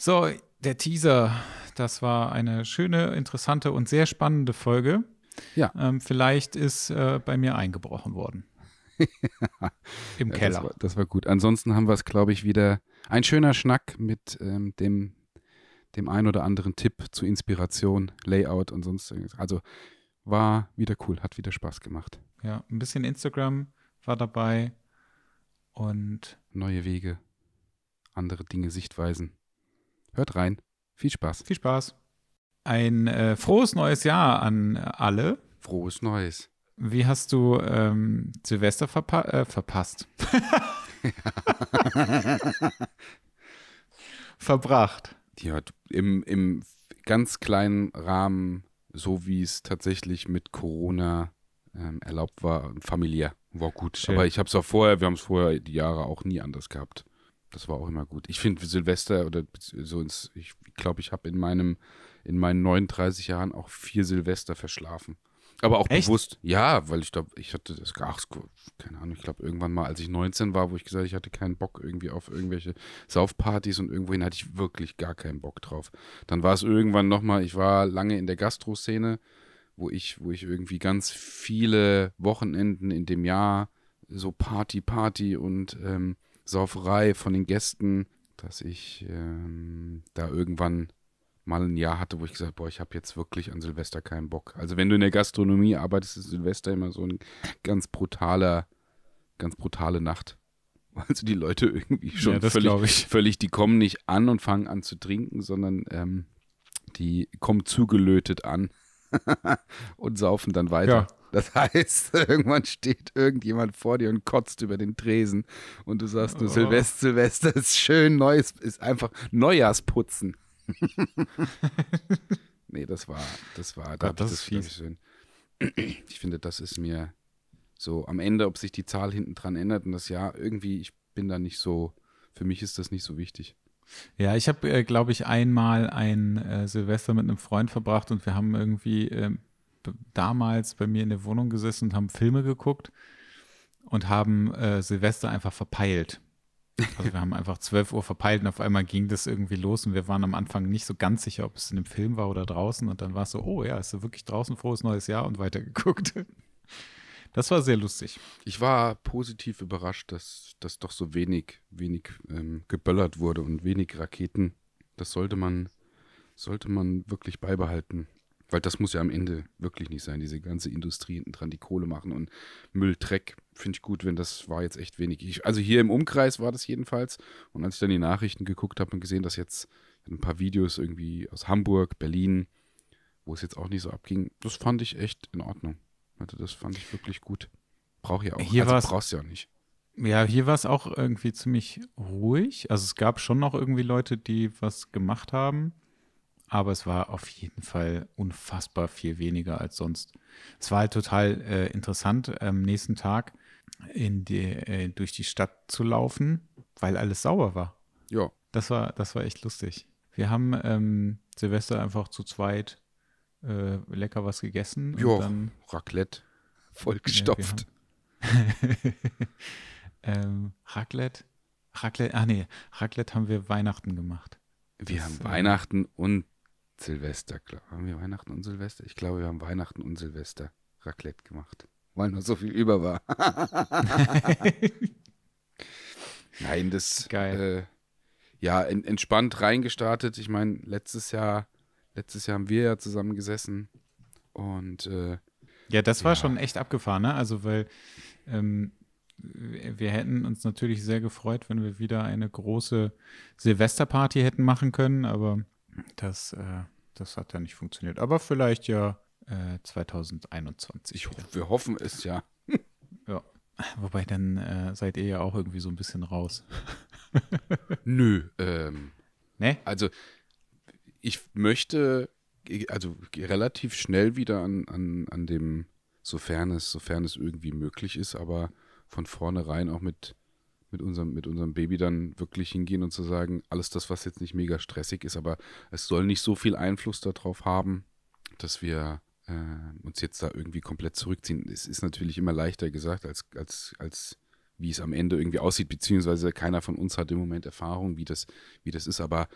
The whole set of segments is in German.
So, der Teaser, das war eine schöne, interessante und sehr spannende Folge. Ja. Ähm, vielleicht ist äh, bei mir eingebrochen worden. Im Keller. Das war, das war gut. Ansonsten haben wir es, glaube ich, wieder ein schöner Schnack mit ähm, dem, dem ein oder anderen Tipp zu Inspiration, Layout und sonst irgendwas. Also war wieder cool, hat wieder Spaß gemacht. Ja, ein bisschen Instagram war dabei und Neue Wege, andere Dinge, Sichtweisen. Hört rein. Viel Spaß. viel Spaß. Ein äh, frohes neues Jahr an alle. Frohes Neues. Wie hast du ähm, Silvester verpa äh, verpasst? Verbracht. Ja, im, im ganz kleinen Rahmen, so wie es tatsächlich mit Corona ähm, erlaubt war, familiär. War gut. Schön. Aber ich habe es auch vorher, wir haben es vorher die Jahre auch nie anders gehabt. Das war auch immer gut. Ich finde Silvester oder so ins, ich glaube, ich habe in meinem, in meinen 39 Jahren auch vier Silvester verschlafen. Aber auch Echt? bewusst, ja, weil ich glaube, ich hatte das, ach, keine Ahnung, ich glaube irgendwann mal, als ich 19 war, wo ich gesagt, ich hatte keinen Bock irgendwie auf irgendwelche Saufpartys und irgendwohin hatte ich wirklich gar keinen Bock drauf. Dann war es irgendwann nochmal, ich war lange in der Gastro-Szene, wo ich, wo ich irgendwie ganz viele Wochenenden in dem Jahr so Party, Party und ähm, Sauferei von den Gästen, dass ich ähm, da irgendwann mal ein Jahr hatte, wo ich gesagt habe, boah, ich habe jetzt wirklich an Silvester keinen Bock. Also wenn du in der Gastronomie arbeitest, ist Silvester immer so ein ganz brutaler, ganz brutale Nacht. Also die Leute irgendwie schon Ja, völlig, völlig, die kommen nicht an und fangen an zu trinken, sondern ähm, die kommen zugelötet an und saufen dann weiter. Ja. Das heißt, irgendwann steht irgendjemand vor dir und kotzt über den Tresen und du sagst nur, Oh. Silvester, Silvester ist schön, Neues ist einfach Neujahrsputzen. nee, das war, das war, da Gott, hab ich das ist schön. Ich finde, das ist mir so am Ende, ob sich die Zahl hinten dran ändert und das Jahr irgendwie, ich bin da nicht so, für mich ist das nicht so wichtig. Ja, ich habe, äh, glaube ich, einmal ein äh, Silvester mit einem Freund verbracht und wir haben irgendwie b- damals bei mir in der Wohnung gesessen und haben Filme geguckt und haben äh, Silvester einfach verpeilt. Also wir haben einfach 12 Uhr verpeilt und auf einmal ging das irgendwie los und wir waren am Anfang nicht so ganz sicher, ob es in dem Film war oder draußen und dann war es so, oh ja, ist so wirklich draußen frohes neues Jahr und weitergeguckt. Das war sehr lustig. Ich war positiv überrascht, dass, dass doch so wenig, wenig ähm, geböllert wurde und wenig Raketen. Das sollte man, sollte man wirklich beibehalten. Weil das muss ja am Ende wirklich nicht sein, diese ganze Industrie hinten dran, die Kohle machen und Müll, Dreck. Finde ich gut, wenn das war jetzt echt wenig. Ich, also hier im Umkreis war das jedenfalls. Und als ich dann die Nachrichten geguckt habe und gesehen, dass jetzt ein paar Videos irgendwie aus Hamburg, Berlin, wo es jetzt auch nicht so abging, das fand ich echt in Ordnung. Also das fand ich wirklich gut. Brauch ja auch. Hier also brauchst du ja auch nicht. Ja, hier war es auch irgendwie ziemlich ruhig. Also es gab schon noch irgendwie Leute, die was gemacht haben, aber es war auf jeden Fall unfassbar viel weniger als sonst. Es war halt total äh, interessant, am nächsten Tag in die, äh, durch die Stadt zu laufen, weil alles sauber war. Ja. Das war, das war echt lustig. Wir haben ähm, Silvester einfach zu zweit äh, lecker was gegessen Ja, dann Raclette. Vollgestopft. ähm, Raclette. Raclette, ah nee, Raclette haben wir Weihnachten gemacht. wir das, haben äh, Weihnachten und Silvester. Klar. Haben wir Weihnachten und Silvester? Ich glaube, wir haben Weihnachten und Silvester Raclette gemacht. Weil noch so viel über war. Nein, das Geil. Äh, ja, en, entspannt reingestartet. Ich meine, letztes Jahr, letztes Jahr haben wir ja zusammen gesessen und äh, Ja, das war Ja. schon echt abgefahren, ne? Also, weil ähm, wir wir hätten uns natürlich sehr gefreut, wenn wir wieder eine große Silvesterparty hätten machen können, aber das, äh, das hat ja nicht funktioniert. Aber vielleicht ja äh, 2021. ich, wieder. ho- wir hoffen es ja. Ja. Wobei dann äh, seid ihr ja auch irgendwie so ein bisschen raus. Nö, ähm, Ne? Also ich möchte also relativ schnell wieder an, an, an dem, sofern es, sofern es irgendwie möglich ist, aber von vornherein auch mit, mit, unserem, mit unserem Baby dann wirklich hingehen und zu sagen, alles das, was jetzt nicht mega stressig ist, aber es soll nicht so viel Einfluss darauf haben, dass wir äh, uns jetzt da irgendwie komplett zurückziehen. Es ist natürlich immer leichter gesagt, als, als, als wie es am Ende irgendwie aussieht, beziehungsweise keiner von uns hat im Moment Erfahrung, wie das, wie das ist, aber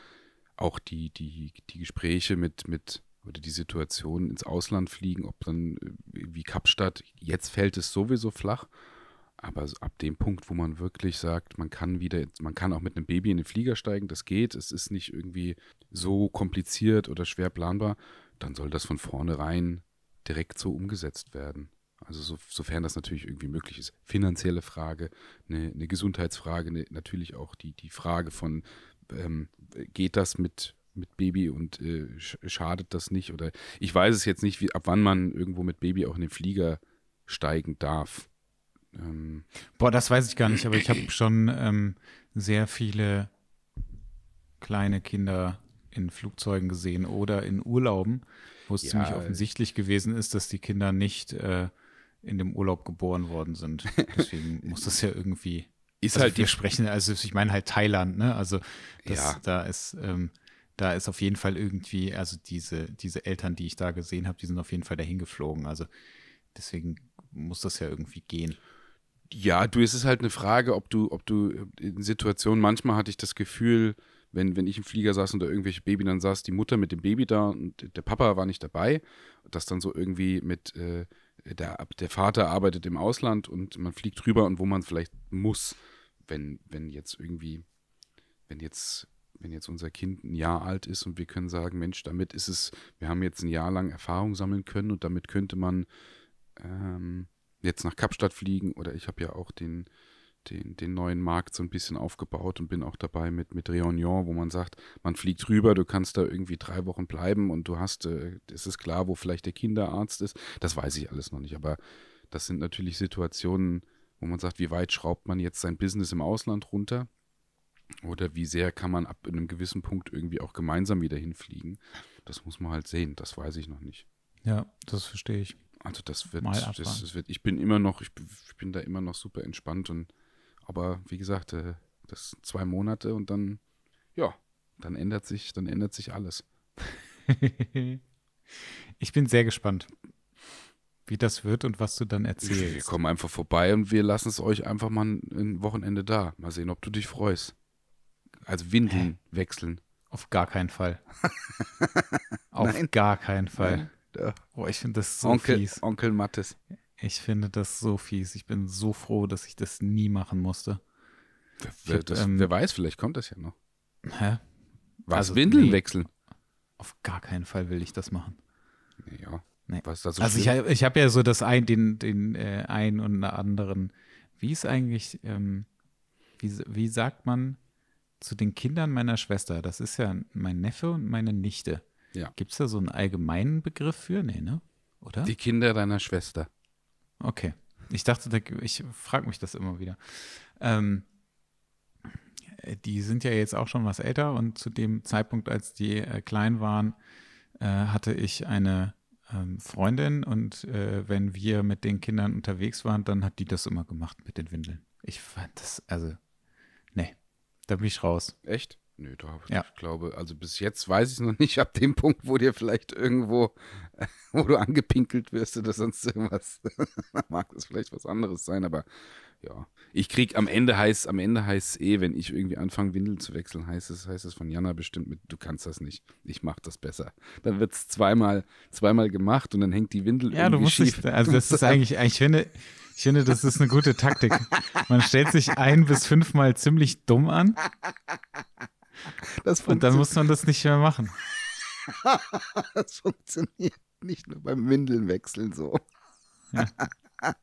auch die, die, die Gespräche mit, mit oder die Situation ins Ausland fliegen, ob dann äh, wie Kapstadt, jetzt fällt es sowieso flach. Aber ab dem Punkt, wo man wirklich sagt, man kann wieder, man kann auch mit einem Baby in den Flieger steigen, das geht, es ist nicht irgendwie so kompliziert oder schwer planbar, dann soll das von vornherein direkt so umgesetzt werden. Also so, sofern das natürlich irgendwie möglich ist. Finanzielle Frage, eine, eine Gesundheitsfrage, eine, natürlich auch die, die Frage von, ähm, geht das mit, mit Baby und äh, schadet das nicht? Oder ich weiß es jetzt nicht, wie, ab wann man irgendwo mit Baby auch in den Flieger steigen darf. Ähm, Boah, das weiß ich gar nicht, aber ich habe schon ähm, sehr viele kleine Kinder in Flugzeugen gesehen oder in Urlauben, wo es ja, ziemlich offensichtlich gewesen ist, dass die Kinder nicht äh, in dem Urlaub geboren worden sind. Deswegen muss das ja irgendwie. Ist also halt wir sprechen, also ich meine halt Thailand, ne? Also das, ja. da ist, ähm, da ist auf jeden Fall irgendwie, also diese, diese Eltern, die ich da gesehen habe, die sind auf jeden Fall dahin geflogen. Also deswegen muss das ja irgendwie gehen. Ja, du, es ist halt eine Frage, ob du, ob du in Situationen, manchmal hatte ich das Gefühl, wenn, wenn ich im Flieger saß und da irgendwelche Baby, dann saß die Mutter mit dem Baby da und der Papa war nicht dabei. Das dann so irgendwie mit, äh, der, der Vater arbeitet im Ausland und man fliegt rüber und wo man vielleicht muss, wenn, wenn jetzt irgendwie, wenn jetzt, wenn jetzt unser Kind ein Jahr alt ist und wir können sagen, Mensch, damit ist es, wir haben jetzt ein Jahr lang Erfahrung sammeln können und damit könnte man ähm, jetzt nach Kapstadt fliegen oder ich habe ja auch den, den, den neuen Markt so ein bisschen aufgebaut und bin auch dabei mit, mit Réunion, wo man sagt, man fliegt rüber, du kannst da irgendwie drei Wochen bleiben und du hast, äh, es ist klar, wo vielleicht der Kinderarzt ist. Das weiß ich alles noch nicht, aber das sind natürlich Situationen, wo man sagt, wie weit schraubt man jetzt sein Business im Ausland runter? Oder wie sehr kann man ab einem gewissen Punkt irgendwie auch gemeinsam wieder hinfliegen? Das muss man halt sehen, das weiß ich noch nicht. Ja, das verstehe ich. Also das wird, das, das, wird, ich bin immer noch, ich bin da immer noch super entspannt und aber wie gesagt, äh, das zwei Monate und dann, ja, dann ändert sich, dann ändert sich alles. ich bin sehr gespannt, wie das wird und was du dann erzählst. Wir kommen einfach vorbei und wir lassen es euch einfach mal ein Wochenende da. Mal sehen, ob du dich freust. Also Windeln Hä? wechseln. Auf gar keinen Fall. Auf Nein. gar keinen Fall. Nein. Oh, ich finde das so Onkel, fies. Onkel Mattes. Ich finde das so fies. Ich bin so froh, dass ich das nie machen musste. Wer, hab, das, ähm, wer weiß, vielleicht kommt das ja noch. Hä? Was? Also, Windeln nee, wechseln? Auf gar keinen Fall will ich das machen. Ja. Nee. Was so also schlimm? ich, ich habe ja so das ein, den, den äh, einen und anderen. Wie ist eigentlich, ähm, wie, wie sagt man zu den Kindern meiner Schwester? Das ist ja mein Neffe und meine Nichte. Ja. Gibt es da so einen allgemeinen Begriff für? Nee, ne? Oder? Die Kinder deiner Schwester. Okay. Ich dachte, ich frage mich das immer wieder. Ähm, die sind ja jetzt auch schon was älter und zu dem Zeitpunkt, als die äh, klein waren, äh, hatte ich eine ähm, Freundin und äh, wenn wir mit den Kindern unterwegs waren, dann hat die das immer gemacht mit den Windeln. Ich fand das, also, nee, da bin ich raus. Echt? Nö, da ja. ich glaube, also bis jetzt weiß ich es noch nicht, ab dem Punkt, wo dir vielleicht irgendwo, wo du angepinkelt wirst oder sonst irgendwas, mag das vielleicht was anderes sein, aber ja. Ich krieg am Ende heißt, am Ende heißt es eh, wenn ich irgendwie anfange, Windeln zu wechseln, heißt es, heißt es von Jana bestimmt mit, du kannst das nicht. Ich mach das besser. Dann wird es zweimal, zweimal gemacht und dann hängt die Windel ja, irgendwie du musst schief. Nicht, also das ist eigentlich, ich finde, ich finde, das ist eine gute Taktik. Man stellt sich ein bis fünfmal ziemlich dumm an und dann muss man das nicht mehr machen. das funktioniert nicht nur beim Windeln wechseln so. Ja.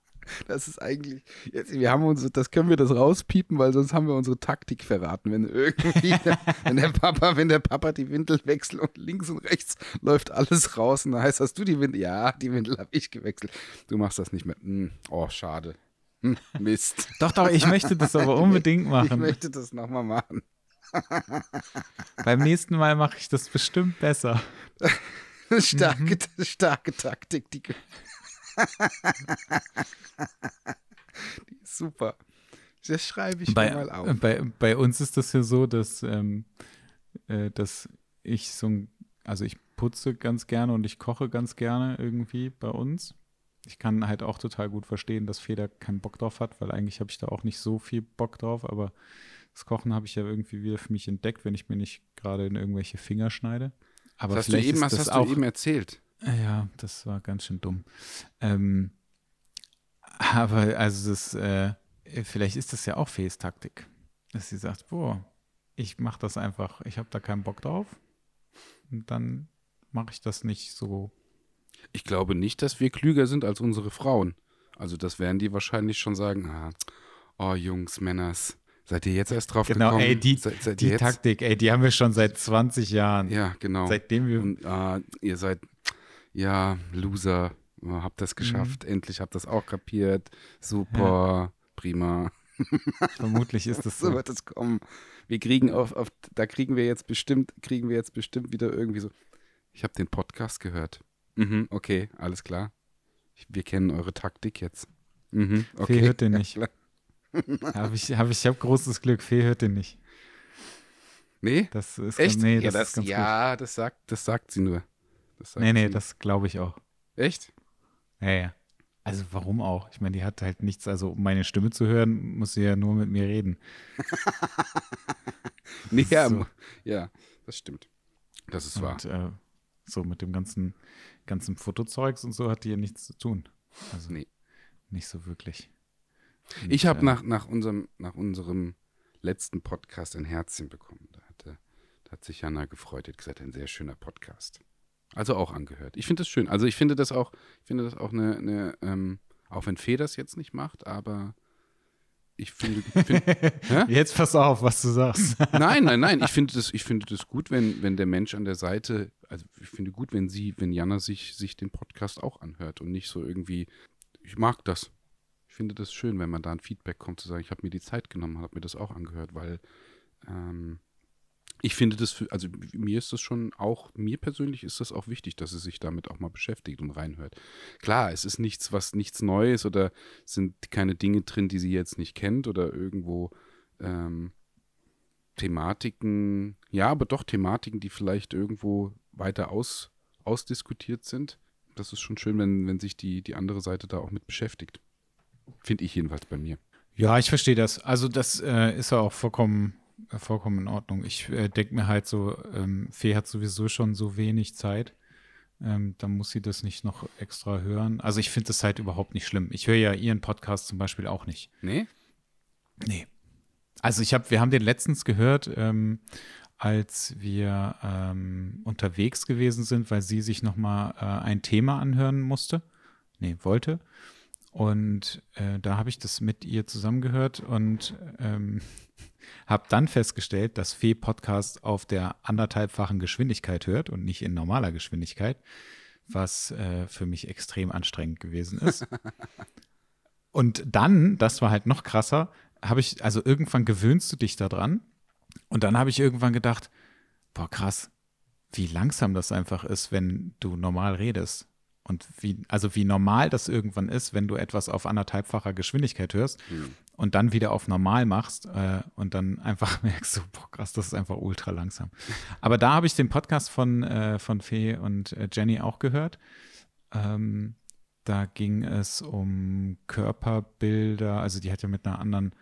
Das ist eigentlich, jetzt, wir haben uns, das können wir das rauspiepen, weil sonst haben wir unsere Taktik verraten. Wenn irgendwie, wenn der Papa, wenn der Papa die Windel wechselt und links und rechts läuft alles raus und dann heißt, hast du die Windel? Ja, die Windel habe ich gewechselt. Du machst das nicht mehr. Hm, oh, schade. Hm, Mist. doch, doch, ich möchte das aber unbedingt machen. Ich möchte das nochmal machen. Beim nächsten Mal mache ich das bestimmt besser. starke, mhm. starke Taktik, die, die ist super. Das schreibe ich bei, mal auf. Bei, bei uns ist das ja so, dass, ähm, äh, dass ich so ein, also ich putze ganz gerne und ich koche ganz gerne irgendwie bei uns. Ich kann halt auch total gut verstehen, dass Feder keinen Bock drauf hat, weil eigentlich habe ich da auch nicht so viel Bock drauf, aber Das Kochen habe ich ja irgendwie wieder für mich entdeckt, wenn ich mir nicht gerade in irgendwelche Finger schneide. Aber das hast du eben, das hast auch, du eben erzählt. Ja, das war ganz schön dumm. Ähm, aber also das, äh, vielleicht ist das ja auch Fees Taktik, dass sie sagt, boah, ich mache das einfach, ich habe da keinen Bock drauf und dann mache ich das nicht so. Ich glaube nicht, dass wir klüger sind als unsere Frauen. Also das werden die wahrscheinlich schon sagen, ah, oh Jungs, Männers, seid ihr jetzt erst drauf Genau, gekommen? ey, die, seid, die ihr? Taktik, ey, die haben wir schon seit 20 Jahren. Ja, genau. Seitdem wir Und ah, ihr seid, ja, Loser, habt das geschafft, Mhm. endlich habt das auch kapiert. Super, prima. vermutlich ist das So so. wird es kommen. Wir kriegen auf, auf, da kriegen wir jetzt bestimmt, kriegen wir jetzt bestimmt wieder irgendwie so. Ich habe den Podcast gehört. Mhm, okay, alles klar. Ich, wir kennen eure Taktik jetzt. Mhm, okay. Hört den ja, nicht. klar. Hab ich habe ich hab großes Glück, Fee hört den nicht. Nee? Das ist Echt? Ganz, nee, ja, das, das, ja das, sagt, das sagt sie nur. Das sagt Nee, nee, das glaube ich auch. Echt? Ja, ja. Also warum auch? Ich meine, die hat halt nichts, also um meine Stimme zu hören, muss sie ja nur mit mir reden. Nee, ja, So. ja, das stimmt. Das ist wahr. Und äh, so mit dem ganzen, ganzen Fotozeugs und so hat die ja nichts zu tun. Also Nee. nicht so wirklich. Ich Und, habe nach, nach, unserem, nach unserem letzten Podcast ein Herzchen bekommen. Da, hatte, da hat sich Jana gefreut, hat gesagt, ein sehr schöner Podcast. Also auch angehört. Ich finde das schön. Also ich finde das auch, ich finde das auch eine, eine ähm, auch wenn Fee das jetzt nicht macht, aber ich finde, find? Jetzt pass auf, was du sagst. nein, nein, nein, ich finde das, ich finde das gut, wenn, wenn der Mensch an der Seite, also ich finde gut, wenn sie, wenn Jana sich, sich den Podcast auch anhört und nicht so irgendwie, ich mag das. Finde das schön, wenn man da ein Feedback kommt, zu sagen, ich habe mir die Zeit genommen, habe mir das auch angehört, weil ähm, ich finde das, für, also mir ist das schon auch, mir persönlich ist das auch wichtig, dass sie sich damit auch mal beschäftigt und reinhört. Klar, es ist nichts, was nichts Neues oder sind keine Dinge drin, die sie jetzt nicht kennt oder irgendwo ähm, Thematiken, ja, aber doch Thematiken, die vielleicht irgendwo weiter aus, ausdiskutiert sind. Das ist schon schön, wenn, wenn sich die, die andere Seite da auch mit beschäftigt. Finde ich jedenfalls bei mir. Ja, ich verstehe das. Also das äh, ist ja auch vollkommen, vollkommen in Ordnung. Ich äh, denke mir halt so, ähm, Fee hat sowieso schon so wenig Zeit. Ähm, dann muss sie das nicht noch extra hören. Also ich finde das halt überhaupt nicht schlimm. Ich höre ja ihren Podcast zum Beispiel auch nicht. Nee? Nee. Also ich habe, wir haben den letztens gehört, ähm, als wir ähm, unterwegs gewesen sind, weil sie sich nochmal äh, ein Thema anhören musste. Nee, wollte. Und äh, da habe ich das mit ihr zusammengehört und ähm, habe dann festgestellt, dass Fee Podcast auf der anderthalbfachen Geschwindigkeit hört und nicht in normaler Geschwindigkeit, was äh, für mich extrem anstrengend gewesen ist. und dann, das war halt noch krasser, habe ich, also irgendwann gewöhnst du dich daran und dann habe ich irgendwann gedacht, boah krass, wie langsam das einfach ist, wenn du normal redest. Und wie, also wie normal das irgendwann ist, wenn du etwas auf anderthalbfacher Geschwindigkeit hörst Hm. und dann wieder auf normal machst äh, und dann einfach merkst du, boah, krass, das ist einfach ultra langsam. Aber da habe ich den Podcast von, äh, von Fee und äh, Jenny auch gehört. Ähm, da ging es um Körperbilder, also die hat ja mit einer anderen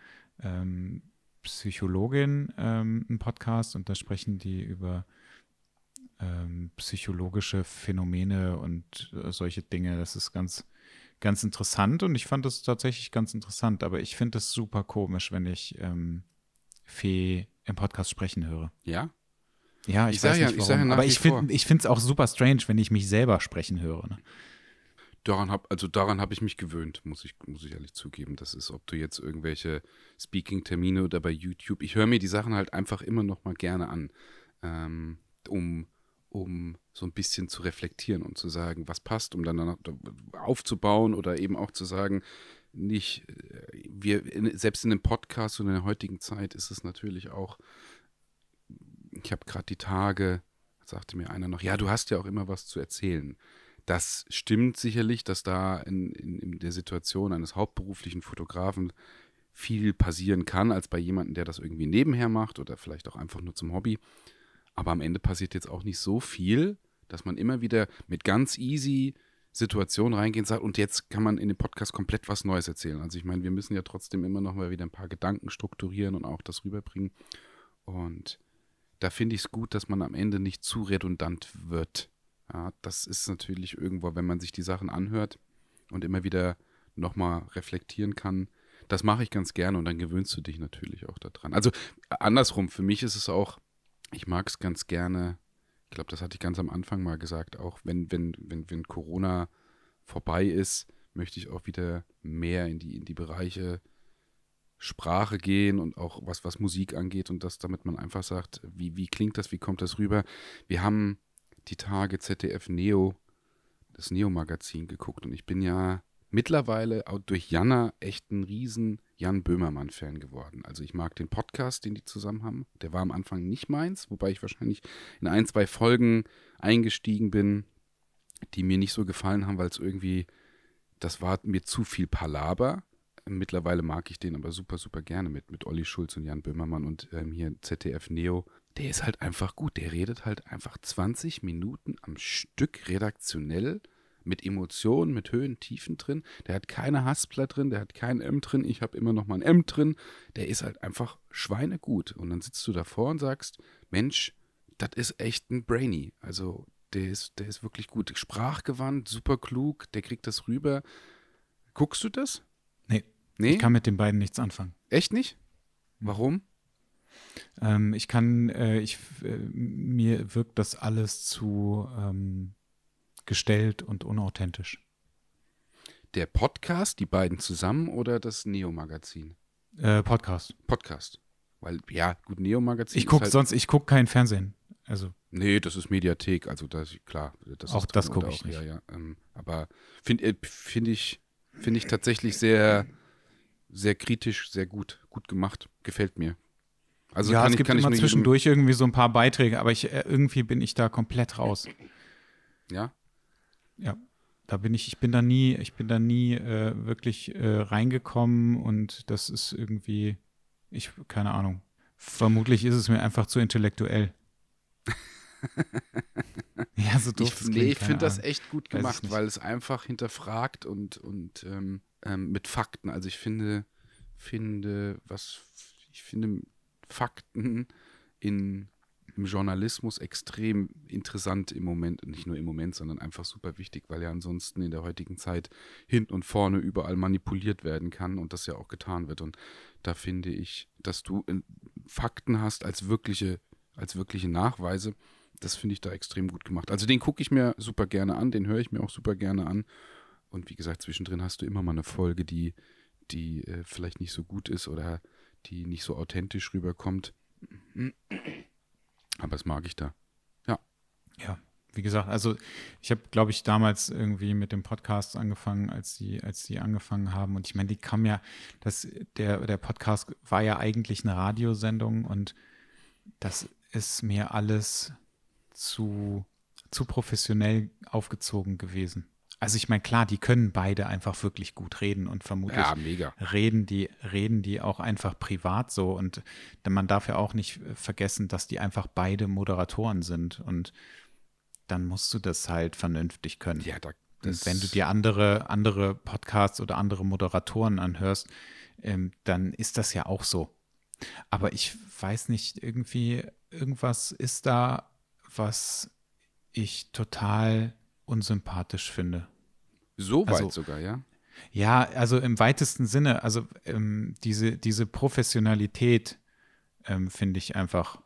ähm, Psychologin ähm, einen Podcast und da sprechen die über ähm, psychologische Phänomene und äh, solche Dinge. Das ist ganz, ganz interessant und ich fand das tatsächlich ganz interessant, aber ich finde es super komisch, wenn ich ähm, Fee im Podcast sprechen höre. Ja? Ja, ich, Ich weiß ja- nicht ich warum, sag ja aber ich ich finde es auch super strange, wenn ich mich selber sprechen höre. Ne? Daran hab, also daran habe ich mich gewöhnt, muss ich, muss ich ehrlich zugeben. Das ist, ob du jetzt irgendwelche Speaking-Termine oder bei YouTube. Ich höre mir die Sachen halt einfach immer noch mal gerne an, ähm, um, um so ein bisschen zu reflektieren und zu sagen, was passt, um dann aufzubauen oder eben auch zu sagen, nicht, äh, wir, selbst in einem Podcast und in der heutigen Zeit ist es natürlich auch, ich habe gerade die Tage, sagte mir einer noch, ja, du hast ja auch immer was zu erzählen. Das stimmt sicherlich, dass da in, in, in der Situation eines hauptberuflichen Fotografen viel passieren kann, als bei jemandem, der das irgendwie nebenher macht oder vielleicht auch einfach nur zum Hobby. Aber am Ende passiert jetzt auch nicht so viel, dass man immer wieder mit ganz easy Situation reingehen sagt, und jetzt kann man in dem Podcast komplett was Neues erzählen. Also ich meine, wir müssen ja trotzdem immer noch mal wieder ein paar Gedanken strukturieren und auch das rüberbringen. Und da finde ich es gut, dass man am Ende nicht zu redundant wird. Ja, das ist natürlich irgendwo, wenn man sich die Sachen anhört und immer wieder nochmal reflektieren kann. Das mache ich ganz gerne und dann gewöhnst du dich natürlich auch daran. Also andersrum, für mich ist es auch, ich mag es ganz gerne, ich glaube, das hatte ich ganz am Anfang mal gesagt, auch wenn, wenn, wenn, wenn Corona vorbei ist, möchte ich auch wieder mehr in die, in die Bereiche Sprache gehen und auch was, was Musik angeht und das, damit man einfach sagt, wie, wie klingt das, wie kommt das rüber. Wir haben die Tage ZDF Neo, das Neo-Magazin geguckt und ich bin ja mittlerweile auch durch Jana echt ein riesen Jan Böhmermann-Fan geworden. Also ich mag den Podcast, den die zusammen haben. Der war am Anfang nicht meins, wobei ich wahrscheinlich in ein, zwei Folgen eingestiegen bin, die mir nicht so gefallen haben, weil es irgendwie, das war mir zu viel Palaber. Mittlerweile mag ich den aber super, super gerne mit, mit Olli Schulz und Jan Böhmermann und ähm, hier ZDF Neo. Der ist halt einfach gut. Der redet halt einfach 20 Minuten am Stück redaktionell mit Emotionen, mit Höhen, Tiefen drin. Der hat keine Haspler drin, der hat kein M drin. Ich habe immer noch mal ein M drin. Der ist halt einfach schweinegut. Und dann sitzt du davor und sagst, Mensch, das ist echt ein Brainy. Also der ist, der ist wirklich gut. Sprachgewandt, super klug, der kriegt das rüber. Guckst du das? Nee. Nee? Ich kann mit den beiden nichts anfangen. Echt nicht? Warum? Ähm, ich kann, äh, ich, äh, mir wirkt das alles zu ähm, gestellt und unauthentisch. Der Podcast, die beiden zusammen oder das Neo-Magazin? Äh, Podcast. Podcast. Weil, ja, gut, Neo-Magazin. Ich gucke halt sonst, ich gucke kein Fernsehen. Also. Nee, das ist Mediathek, also das, klar. Das auch das gucke ich nicht. Ja, ja, ähm, aber finde äh, find ich, find ich tatsächlich sehr, sehr kritisch, sehr gut, gut gemacht. Gefällt mir. Also ja, es ich, gibt immer zwischendurch irgendwie so ein paar Beiträge, aber ich, äh, irgendwie bin ich da komplett raus. Ja? Ja, da bin ich, ich bin da nie, ich bin da nie äh, wirklich äh, reingekommen und das ist irgendwie, ich, keine Ahnung. Vermutlich ist es mir einfach zu intellektuell. ja, so doof. Ich, nee, ich finde das echt gut gemacht, weil es einfach hinterfragt und, und ähm, ähm, mit Fakten. Also ich finde, finde, was, ich finde Fakten in im Journalismus extrem interessant im Moment, nicht nur im Moment, sondern einfach super wichtig, weil ja ansonsten in der heutigen Zeit hinten und vorne überall manipuliert werden kann und das ja auch getan wird. Und da finde ich, dass du äh, Fakten hast als wirkliche, als wirkliche Nachweise, das finde ich da extrem gut gemacht. Also den gucke ich mir super gerne an, den höre ich mir auch super gerne an. Und wie gesagt, zwischendrin hast du immer mal eine Folge, die, die äh, vielleicht nicht so gut ist oder die nicht so authentisch rüberkommt. Aber das mag ich da. Ja. Ja, wie gesagt, also ich habe, glaube ich, damals irgendwie mit dem Podcast angefangen, als die, als die angefangen haben. Und ich meine, die kam ja, das, der, der Podcast war ja eigentlich eine Radiosendung und das ist mir alles zu, zu professionell aufgezogen gewesen. Also ich meine, klar, die können beide einfach wirklich gut reden und vermutlich ja, reden die reden die auch einfach privat so und man darf ja auch nicht vergessen, dass die einfach beide Moderatoren sind und dann musst du das halt vernünftig können. Ja, da, und wenn du dir andere andere Podcasts oder andere Moderatoren anhörst, ähm, dann ist das ja auch so. Aber ich weiß nicht, irgendwie irgendwas ist da, was ich total unsympathisch finde. So weit also, sogar, ja? Ja, also im weitesten Sinne, also ähm, diese, diese Professionalität ähm, finde ich einfach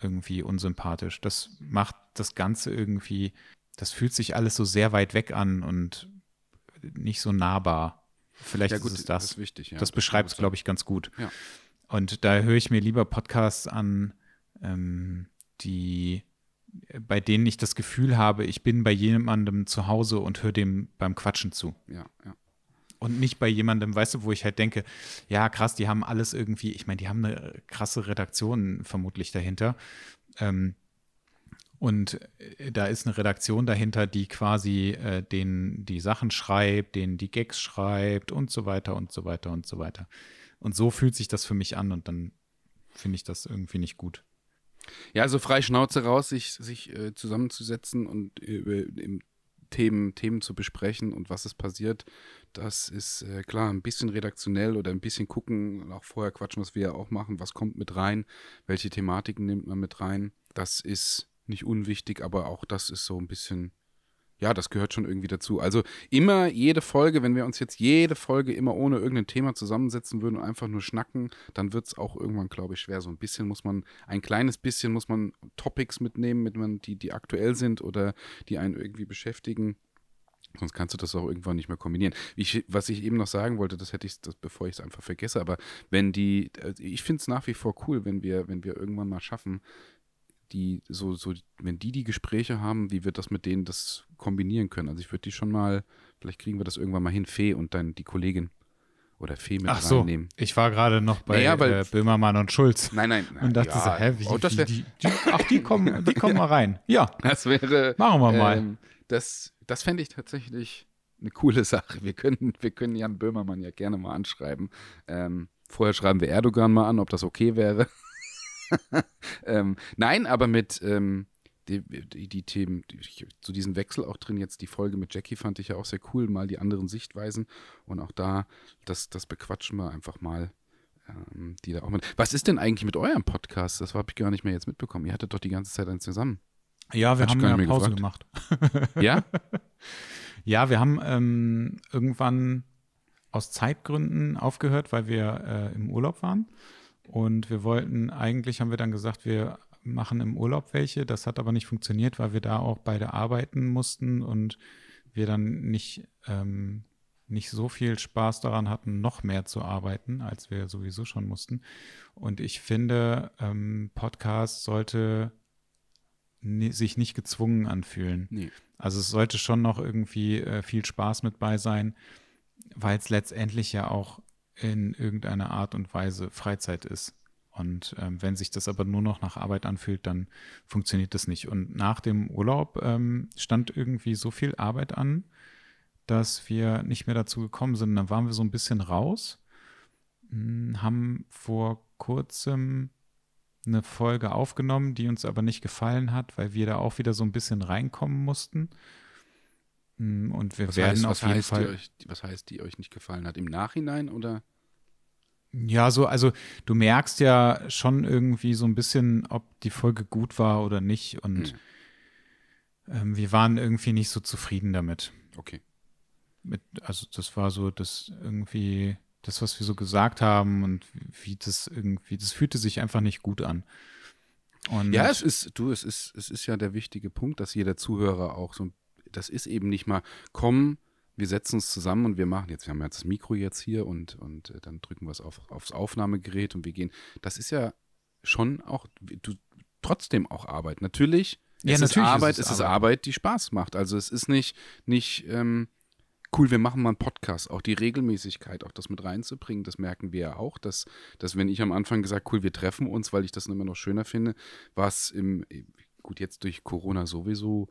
irgendwie unsympathisch. Das macht das Ganze irgendwie, das fühlt sich alles so sehr weit weg an und nicht so nahbar. Vielleicht ja, gut, ist es das. Das, ist wichtig, ja. das beschreibt es, glaube ich, ganz gut. Ja. Und da höre ich mir lieber Podcasts an, ähm, die bei denen ich das Gefühl habe, ich bin bei jemandem zu Hause und höre dem beim Quatschen zu. Ja, ja. Und nicht bei jemandem, weißt du, wo ich halt denke, ja, krass, die haben alles irgendwie, ich meine, die haben eine krasse Redaktion vermutlich dahinter. Ähm, und äh, da ist eine Redaktion dahinter, die quasi äh, den die Sachen schreibt, denen die Gags schreibt und so weiter und so weiter und so weiter. Und so fühlt sich das für mich an und dann finde ich das irgendwie nicht gut. Ja, also frei Schnauze raus, sich, sich äh, zusammenzusetzen und äh, Themen, Themen zu besprechen und was ist passiert. Das ist äh, klar, ein bisschen redaktionell oder ein bisschen gucken, auch vorher quatschen, was wir ja auch machen, was kommt mit rein, welche Thematiken nimmt man mit rein. Das ist nicht unwichtig, aber auch das ist so ein bisschen ja, das gehört schon irgendwie dazu. Also immer jede Folge, wenn wir uns jetzt jede Folge immer ohne irgendein Thema zusammensetzen würden und einfach nur schnacken, dann wird es auch irgendwann, glaube ich, schwer. So ein bisschen muss man, ein kleines bisschen muss man Topics mitnehmen, mit man, die, die aktuell sind oder die einen irgendwie beschäftigen. Sonst kannst du das auch irgendwann nicht mehr kombinieren. Ich, was ich eben noch sagen wollte, das hätte ich, das, bevor ich es einfach vergesse, aber wenn die, also ich finde es nach wie vor cool, wenn wir, wenn wir irgendwann mal schaffen, die so, so, wenn die die Gespräche haben, wie wird das mit denen das kombinieren können? Also ich würde die schon mal, vielleicht kriegen wir das irgendwann mal hin, Fee und dann die Kollegin oder Fee mit Ach so, reinnehmen. ich war gerade noch bei Naja, weil- äh, Böhmermann und Schulz Nein, nein, nein. und dachte ja, so, hä, wie, oh, das wär, die, die, ach, die kommen, die kommen mal rein. Ja, das wäre, machen wir mal. ähm, das, das fände ich tatsächlich eine coole Sache. Wir können, wir können Jan Böhmermann ja gerne mal anschreiben. Ähm, vorher schreiben wir Erdogan mal an, ob das okay wäre. ähm, nein, aber mit ähm, die, die, die Themen, die, zu diesem Wechsel auch drin, jetzt die Folge mit Jackie fand ich ja auch sehr cool, mal die anderen Sichtweisen und auch da, das, das bequatschen wir einfach mal. Ähm, die da auch mit. Was ist denn eigentlich mit eurem Podcast? Das habe ich gar nicht mehr jetzt mitbekommen. Ihr hattet doch die ganze Zeit einen zusammen. ja, wir Hat haben mehr Pause gefragt. gemacht. Ja? Ja, wir haben ähm, irgendwann aus Zeitgründen aufgehört, weil wir äh, im Urlaub waren. Und wir wollten, eigentlich haben wir dann gesagt, wir machen im Urlaub welche. Das hat aber nicht funktioniert, weil wir da auch beide arbeiten mussten und wir dann nicht, ähm, nicht so viel Spaß daran hatten, noch mehr zu arbeiten, als wir sowieso schon mussten. Und ich finde, ähm, Podcast sollte sich nicht gezwungen anfühlen. Nee. Also es sollte schon noch irgendwie äh, viel Spaß mit bei sein, weil es letztendlich ja auch in irgendeiner Art und Weise Freizeit ist. Und ähm, wenn sich das aber nur noch nach Arbeit anfühlt, dann funktioniert das nicht. Und nach dem Urlaub ähm, stand irgendwie so viel Arbeit an, dass wir nicht mehr dazu gekommen sind. Dann waren wir so ein bisschen raus, mh, haben vor kurzem eine Folge aufgenommen, die uns aber nicht gefallen hat, weil wir da auch wieder so ein bisschen reinkommen mussten. Mm, Und wir Was werden heißt, auf jeden heißt Fall. euch, was heißt, die euch nicht gefallen hat? Im Nachhinein oder? Ja, so, also du merkst ja schon irgendwie so ein bisschen, ob die Folge gut war oder nicht. Und Hm. ähm, wir waren irgendwie nicht so zufrieden damit. Okay. Mit, also das war so das irgendwie, das, was wir so gesagt haben und wie das irgendwie, das fühlte sich einfach nicht gut an. Und Ja, es ist, du, es ist, es ist ja der wichtige Punkt, dass jeder Zuhörer auch so, das ist eben nicht mal, komm, wir setzen uns zusammen und wir machen jetzt, wir haben jetzt das Mikro jetzt hier und, und äh, dann drücken wir es auf, aufs Aufnahmegerät und wir gehen. Das ist ja schon auch, du, trotzdem auch Arbeit. Natürlich, Ja, es natürlich ist ist Arbeit, es es ist Arbeit. Arbeit, die Spaß macht. Also es ist nicht, nicht, ähm, cool, wir machen mal einen Podcast. Auch die Regelmäßigkeit, auch das mit reinzubringen, das merken wir ja auch, dass, dass wenn ich am Anfang gesagt, cool, wir treffen uns, weil ich das immer noch schöner finde, was im, gut, jetzt durch Corona sowieso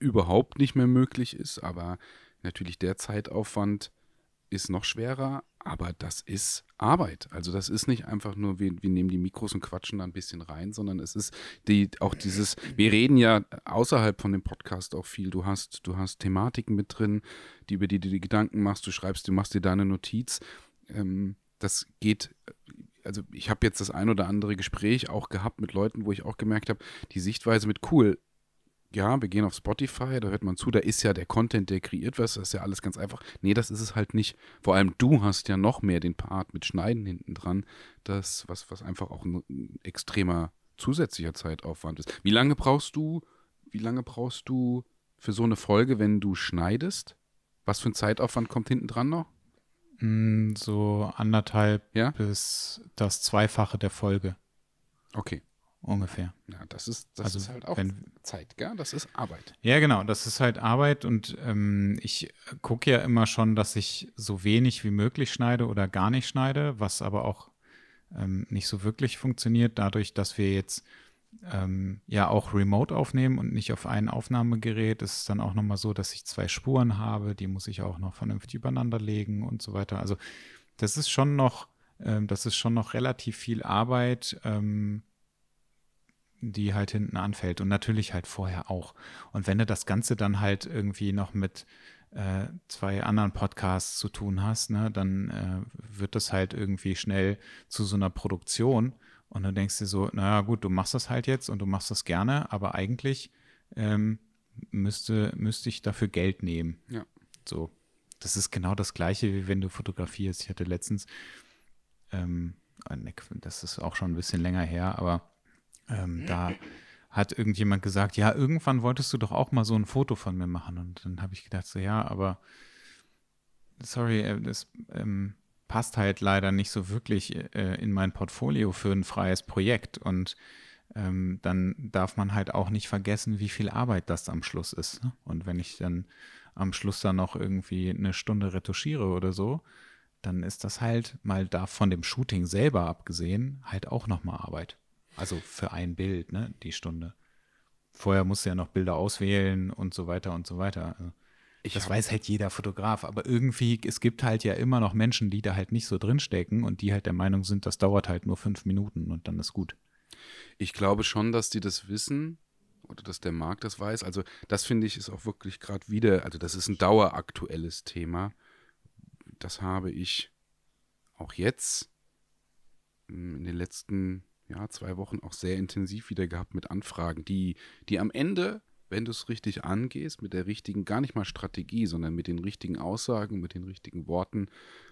überhaupt nicht mehr möglich ist, aber natürlich der Zeitaufwand ist noch schwerer, aber das ist Arbeit. Also das ist nicht einfach nur, wir, wir nehmen die Mikros und quatschen da ein bisschen rein, sondern es ist die, auch dieses, wir reden ja außerhalb von dem Podcast auch viel. Du hast, du hast Thematiken mit drin, die, über die du dir Gedanken machst, du schreibst, du machst dir deine Notiz. Ähm, das geht, also ich habe jetzt das ein oder andere Gespräch auch gehabt mit Leuten, wo ich auch gemerkt habe, die Sichtweise mit cool, ja, wir gehen auf Spotify, da hört man zu, da ist ja der Content, der kreiert was, das ist ja alles ganz einfach. Nee, das ist es halt nicht. Vor allem du hast ja noch mehr den Part mit Schneiden hinten dran, das, was, was einfach auch ein, ein extremer zusätzlicher Zeitaufwand ist. Wie lange brauchst du, wie lange brauchst du für so eine Folge, wenn du schneidest? Was für ein Zeitaufwand kommt hinten dran noch? mm, so anderthalb Ja? bis das Zweifache der Folge Okay. Ungefähr. Ja, das ist, das Also, ist halt auch wenn- Zeit, gell? Das ist Arbeit. Ja, genau, das ist halt Arbeit und ähm, ich gucke ja immer schon, dass ich so wenig wie möglich schneide oder gar nicht schneide, was aber auch ähm, nicht so wirklich funktioniert, dadurch, dass wir jetzt ähm, ja auch remote aufnehmen und nicht auf ein Aufnahmegerät, ist es dann auch nochmal so, dass ich zwei Spuren habe, die muss ich auch noch vernünftig übereinander legen und so weiter. Also das ist schon noch, ähm, das ist schon noch relativ viel Arbeit. Ähm, die halt hinten anfällt und natürlich halt vorher auch. Und wenn du das Ganze dann halt irgendwie noch mit äh, zwei anderen Podcasts zu tun hast, ne, dann äh, wird das halt irgendwie schnell zu so einer Produktion und dann denkst du so, naja gut, du machst das halt jetzt und du machst das gerne, aber eigentlich ähm, müsste, müsste ich dafür Geld nehmen. Ja. So. Das ist genau das Gleiche, wie wenn du fotografierst. Ich hatte letztens, ähm, ah, ne, das ist auch schon ein bisschen länger her, aber ähm, da hat irgendjemand gesagt, ja, irgendwann wolltest du doch auch mal so ein Foto von mir machen. Und dann habe ich gedacht, so ja, aber sorry, äh, das ähm, passt halt leider nicht so wirklich äh, in mein Portfolio für ein freies Projekt. Und ähm, dann darf man halt auch nicht vergessen, wie viel Arbeit das am Schluss ist. Ne? Und wenn ich dann am Schluss dann noch irgendwie eine Stunde retuschiere oder so, dann ist das halt mal da von dem Shooting selber abgesehen halt auch nochmal Arbeit. Also für ein Bild, ne, die Stunde. Vorher musst du ja noch Bilder auswählen und so weiter und so weiter. Also das weiß halt jeder Fotograf, aber irgendwie, es gibt halt ja immer noch Menschen, die da halt nicht so drinstecken und die halt der Meinung sind, das dauert halt nur fünf Minuten und dann ist gut. Ich glaube schon, dass die das wissen oder dass der Markt das weiß. Also das finde ich ist auch wirklich gerade wieder, also das ist ein daueraktuelles Thema. Das habe ich auch jetzt hm, in den letzten ja, zwei Wochen auch sehr intensiv wieder gehabt mit Anfragen, die, die am Ende, wenn du es richtig angehst, mit der richtigen, gar nicht mal Strategie, sondern mit den richtigen Aussagen, mit den richtigen Worten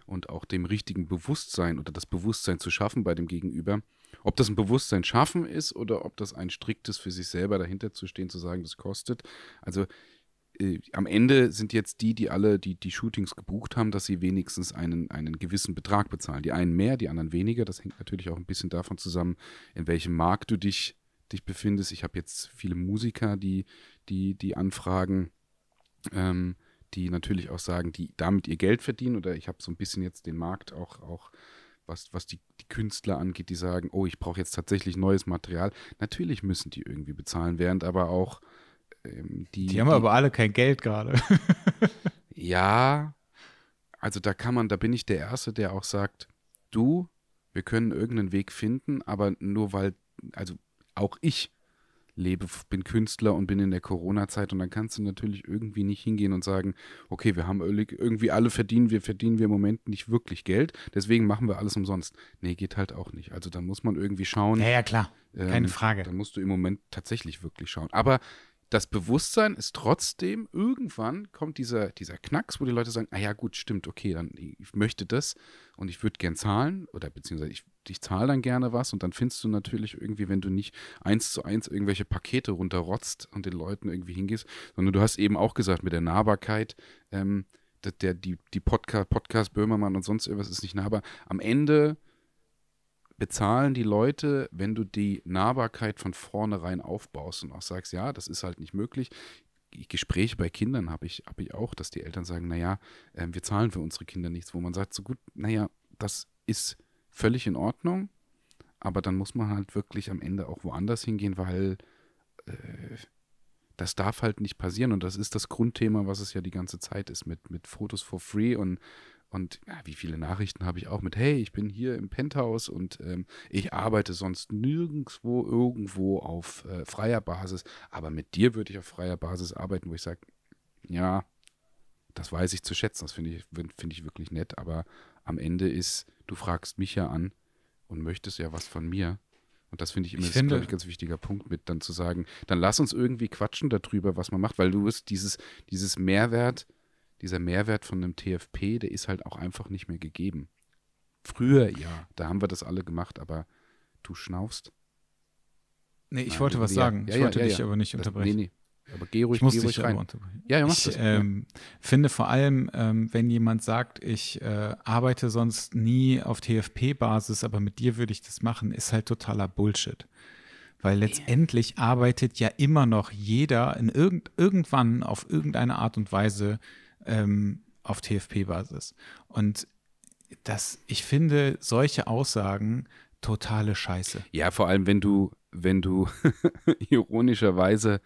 und auch dem richtigen Bewusstsein oder das Bewusstsein zu schaffen bei dem Gegenüber, ob das ein Bewusstsein schaffen ist oder ob das ein striktes für sich selber dahinter zu stehen, zu sagen, das kostet. Also äh, am Ende sind jetzt die, die alle die, die Shootings gebucht haben, dass sie wenigstens einen, einen gewissen Betrag bezahlen. Die einen mehr, die anderen weniger. Das hängt natürlich auch ein bisschen davon zusammen, in welchem Markt du dich, dich befindest. Ich habe jetzt viele Musiker, die, die, die anfragen. Ähm, die natürlich auch sagen, die damit ihr Geld verdienen. Oder ich habe so ein bisschen jetzt den Markt auch, auch was, was die, die Künstler angeht, die sagen, oh, ich brauche jetzt tatsächlich neues Material. Natürlich müssen die irgendwie bezahlen, während aber auch die. Die haben die, aber alle kein Geld gerade. ja, also da kann man, da bin ich der Erste, der auch sagt, du, wir können irgendeinen Weg finden, aber nur weil, also auch ich lebe, bin Künstler und bin in der Corona-Zeit und dann kannst du natürlich irgendwie nicht hingehen und sagen, okay, wir haben irgendwie alle verdienen, wir verdienen wir im Moment nicht wirklich Geld, deswegen machen wir alles umsonst. Nee, geht halt auch nicht. Also da muss man irgendwie schauen. Ja, ja, klar. Keine ähm, Frage. Dann musst du im Moment tatsächlich wirklich schauen. Aber das Bewusstsein ist trotzdem, irgendwann kommt dieser, dieser Knacks, wo die Leute sagen, ah ja gut, stimmt, okay, dann ich möchte das und ich würde gern zahlen oder beziehungsweise ich, ich zahle dann gerne was und dann findest du natürlich irgendwie, wenn du nicht eins zu eins irgendwelche Pakete runterrotzt und den Leuten irgendwie hingehst, sondern du hast eben auch gesagt, mit der Nahbarkeit, ähm, der, die, die Podcast, Podcast Böhmermann und sonst irgendwas ist nicht nahbar. Am Ende bezahlen die Leute, wenn du die Nahbarkeit von vornherein aufbaust und auch sagst, ja, das ist halt nicht möglich. Gespräche bei Kindern habe ich, hab ich auch, dass die Eltern sagen, naja, äh, wir zahlen für unsere Kinder nichts, wo man sagt, so gut, naja, das ist völlig in Ordnung, aber dann muss man halt wirklich am Ende auch woanders hingehen, weil äh, das darf halt nicht passieren und das ist das Grundthema, was es ja die ganze Zeit ist mit, mit Fotos for free und und ja, wie viele Nachrichten habe ich auch mit, hey, ich bin hier im Penthouse und ähm, ich arbeite sonst nirgendwo irgendwo auf äh, freier Basis, aber mit dir würde ich auf freier Basis arbeiten, wo ich sage, ja, das weiß ich zu schätzen, das finde ich, find ich wirklich nett, aber am Ende ist, du fragst mich ja an und möchtest ja was von mir. Und das finde ich immer, ich finde, ich, ganz wichtiger Punkt mit, dann zu sagen, dann lass uns irgendwie quatschen darüber, was man macht, weil du wirst dieses, dieses Mehrwert, dieser Mehrwert von einem TFP, der ist halt auch einfach nicht mehr gegeben. Früher ja, da haben wir das alle gemacht, aber du schnaufst. Nee, ich Nein, wollte was ja, sagen. Ja, ich wollte dich aber nicht unterbrechen. nee, nee. Aber geh ruhig, ich muss geh ruhig rein. Ja, ja, mach ich das. Ähm, finde vor allem, ähm, wenn jemand sagt, ich äh, arbeite sonst nie auf TFP-Basis, aber mit dir würde ich das machen, ist halt totaler Bullshit. Weil letztendlich arbeitet ja immer noch jeder in irgend, irgendwann auf irgendeine Art und Weise ähm, auf TFP-Basis. Und das, ich finde solche Aussagen totale Scheiße. Ja, vor allem, wenn du, wenn du ironischerweise,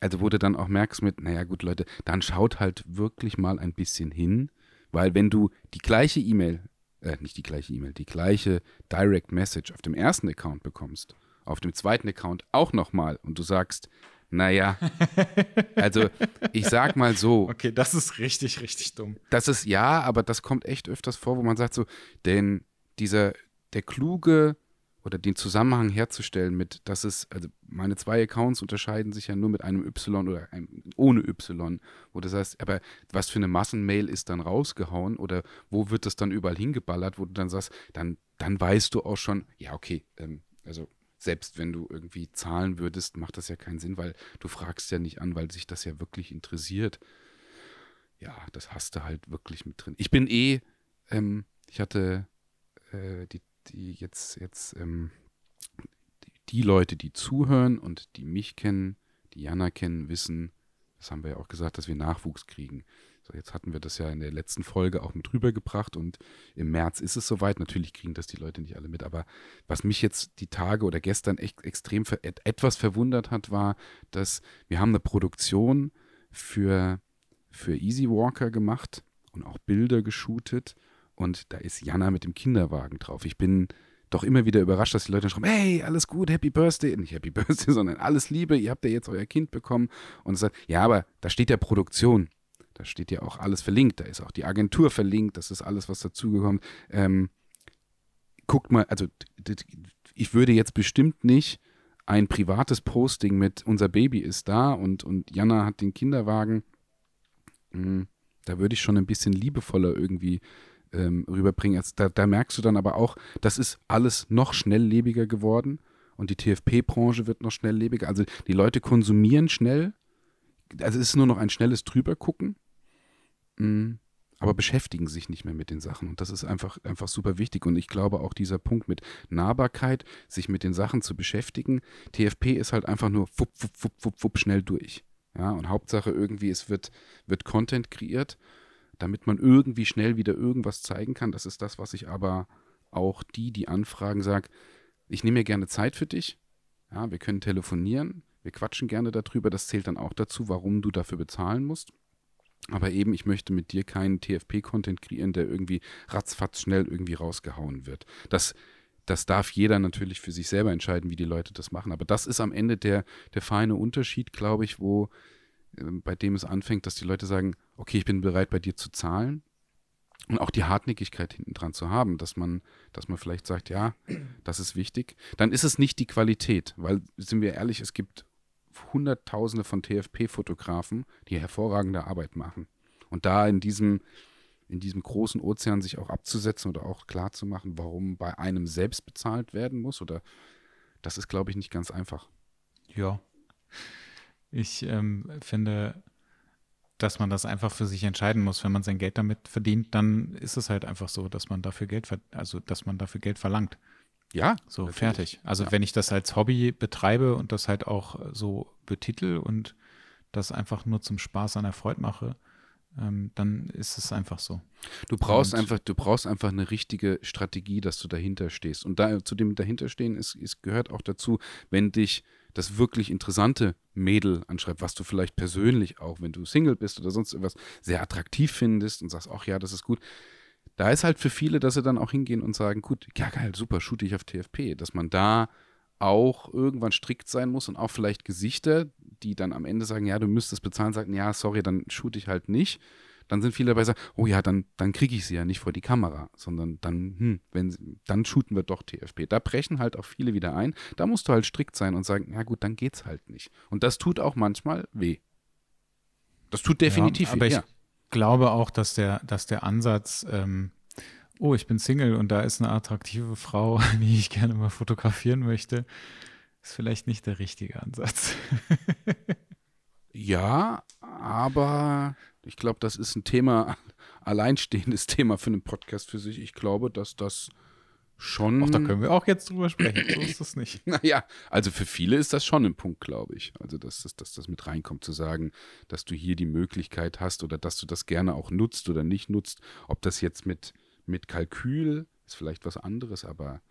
also wo du dann auch merkst mit, naja gut, Leute, dann schaut halt wirklich mal ein bisschen hin, weil wenn du die gleiche E-Mail, äh, nicht die gleiche E-Mail, die gleiche Direct Message auf dem ersten Account bekommst auf dem zweiten Account auch nochmal und du sagst, naja, also ich sag mal so. Okay, das ist richtig, richtig dumm. Das ist ja, aber das kommt echt öfters vor, wo man sagt so, denn dieser, der kluge oder den Zusammenhang herzustellen mit, dass es, also meine zwei Accounts unterscheiden sich ja nur mit einem Y oder einem, ohne Y, wo das heißt, aber was für eine Massenmail ist dann rausgehauen oder wo wird das dann überall hingeballert, wo du dann sagst, dann, dann weißt du auch schon, ja, okay, ähm, also selbst wenn du irgendwie zahlen würdest, macht das ja keinen Sinn, weil du fragst ja nicht an, weil sich das ja wirklich interessiert. Ja, das hast du halt wirklich mit drin. Ich bin eh, ähm, ich hatte äh, die, die jetzt, jetzt ähm, die, die, Leute, die zuhören und die mich kennen, die Jana kennen, wissen, das haben wir ja auch gesagt, dass wir Nachwuchs kriegen. So, jetzt hatten wir das ja in der letzten Folge auch mit rübergebracht und im März ist es soweit. Natürlich kriegen das die Leute nicht alle mit, aber was mich jetzt die Tage oder gestern echt extrem etwas verwundert hat, war, dass wir haben eine Produktion für, für Easy Walker gemacht und auch Bilder geshootet und da ist Jana mit dem Kinderwagen drauf. Ich bin doch immer wieder überrascht, dass die Leute schreiben, hey, alles gut, Happy Birthday. Nicht Happy Birthday, sondern alles Liebe, ihr habt ja jetzt euer Kind bekommen. Und sagt, ja, aber da steht ja Produktion. Da steht ja auch alles verlinkt, da ist auch die Agentur verlinkt, das ist alles, was dazugekommen. Ähm, guckt mal, also ich würde jetzt bestimmt nicht ein privates Posting mit unser Baby ist da und, und Jana hat den Kinderwagen. Hm, da würde ich schon ein bisschen liebevoller irgendwie ähm, rüberbringen. Also da, da merkst du dann aber auch, das ist alles noch schnelllebiger geworden und die TFP-Branche wird noch schnelllebiger. Also die Leute konsumieren schnell. Also es ist nur noch ein schnelles Drübergucken Mhm. aber beschäftigen sich nicht mehr mit den Sachen. Und das ist einfach, einfach super wichtig. Und ich glaube auch dieser Punkt mit Nahbarkeit, sich mit den Sachen zu beschäftigen. TFP ist halt einfach nur wupp, wupp, wupp, wupp, wupp, schnell durch. Ja, und Hauptsache irgendwie, es wird, wird Content kreiert, damit man irgendwie schnell wieder irgendwas zeigen kann. Das ist das, was ich aber auch die, die anfragen, sage, ich nehme mir gerne Zeit für dich. Ja, wir können telefonieren, wir quatschen gerne darüber. Das zählt dann auch dazu, warum du dafür bezahlen musst. Aber eben, ich möchte mit dir keinen TFP-Content kreieren, der irgendwie ratzfatz schnell irgendwie rausgehauen wird. Das, das darf jeder natürlich für sich selber entscheiden, wie die Leute das machen. Aber das ist am Ende der, der feine Unterschied, glaube ich, wo äh, bei dem es anfängt, dass die Leute sagen, okay, ich bin bereit, bei dir zu zahlen. Und auch die Hartnäckigkeit hinten dran zu haben, dass man, dass man vielleicht sagt, ja, das ist wichtig. Dann ist es nicht die Qualität, weil, sind wir ehrlich, es gibt Hunderttausende von TFP-Fotografen, die hervorragende Arbeit machen. Und da in diesem, in diesem großen Ozean sich auch abzusetzen oder auch klar zu machen, warum bei einem selbst bezahlt werden muss, oder das ist, glaube ich, nicht ganz einfach. Ja. Ich ähm, finde, dass man das einfach für sich entscheiden muss. Wenn man sein Geld damit verdient, dann ist es halt einfach so, dass man dafür Geld, also dass man dafür Geld verlangt. Ja. So, natürlich. fertig. Also ja. wenn ich das als Hobby betreibe und das halt auch so betitel und das einfach nur zum Spaß an der Freude mache, ähm, dann ist es einfach so. Du brauchst und einfach, du brauchst einfach eine richtige Strategie, dass du dahinter stehst. Und da, zu dem dahinterstehen ist, ist, gehört auch dazu, wenn dich das wirklich interessante Mädel anschreibt, was du vielleicht persönlich auch, wenn du Single bist oder sonst irgendwas, sehr attraktiv findest und sagst, ach ja, das ist gut, da ist halt für viele, dass sie dann auch hingehen und sagen, gut, ja geil, super, shoote ich auf TFP, dass man da auch irgendwann strikt sein muss und auch vielleicht Gesichter, die dann am Ende sagen, ja, du müsstest bezahlen, sagen, ja, sorry, dann shoote ich halt nicht. Dann sind viele dabei, sagen, oh ja, dann, dann kriege ich sie ja nicht vor die Kamera, sondern dann, hm, wenn, dann shooten wir doch TFP. Da brechen halt auch viele wieder ein. Da musst du halt strikt sein und sagen, ja gut, dann geht's halt nicht. Und das tut auch manchmal weh. Das tut definitiv ja, aber weh. Ich, glaube auch, dass der, dass der Ansatz, ähm, oh, ich bin Single und da ist eine attraktive Frau, die ich gerne mal fotografieren möchte, ist vielleicht nicht der richtige Ansatz. ja, aber ich glaube, das ist ein Thema, alleinstehendes Thema für einen Podcast für sich. Ich glaube, dass das schon. Ach, da können wir auch jetzt drüber sprechen. So ist das nicht. naja, also für viele ist das schon ein Punkt, glaube ich. Also, dass, dass, dass das mit reinkommt, zu sagen, dass du hier die Möglichkeit hast oder dass du das gerne auch nutzt oder nicht nutzt. Ob das jetzt mit, mit Kalkül ist vielleicht was anderes, aber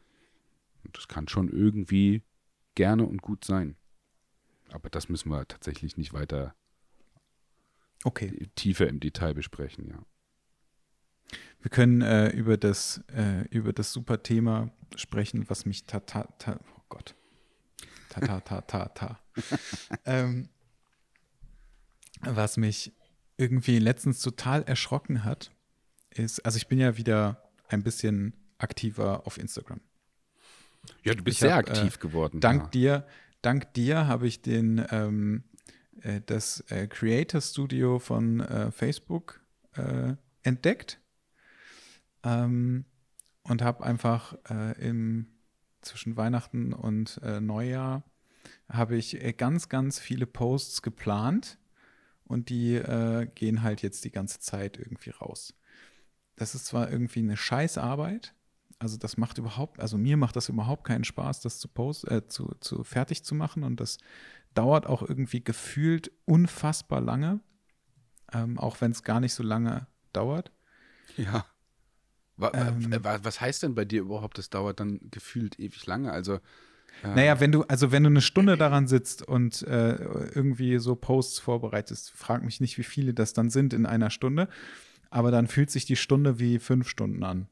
das kann schon irgendwie gerne und gut sein. Aber das müssen wir tatsächlich nicht weiter okay. tiefer im Detail besprechen, ja. Wir können äh, über, das, äh, über das super Thema sprechen, was mich ta, ta, ta oh Gott. ta, ta, ta, ta, ta. ähm, was mich irgendwie letztens total erschrocken hat, ist, also ich bin ja wieder ein bisschen aktiver auf Instagram. Ja, du bist Ich sehr hab, aktiv äh, geworden. Dank ja. dir, dank dir habe ich den ähm, äh, das äh, Creator Studio von äh, Facebook äh, entdeckt ähm, und habe einfach äh, im zwischen Weihnachten und äh, Neujahr habe ich äh, ganz ganz viele Posts geplant und die äh, gehen halt jetzt die ganze Zeit irgendwie raus. Das ist zwar irgendwie eine Scheißarbeit, also das macht überhaupt, also mir macht das überhaupt keinen Spaß, das zu post, äh, zu, zu fertig zu machen und das dauert auch irgendwie gefühlt unfassbar lange, ähm, auch wenn es gar nicht so lange dauert. Ja. Wa Ähm. wa was heißt denn bei dir überhaupt, das dauert dann gefühlt ewig lange? Also, äh, Naja, wenn du, also wenn du eine Stunde daran sitzt und äh, irgendwie so Posts vorbereitest, frag mich nicht, wie viele das dann sind in einer Stunde, aber dann fühlt sich die Stunde wie fünf Stunden an.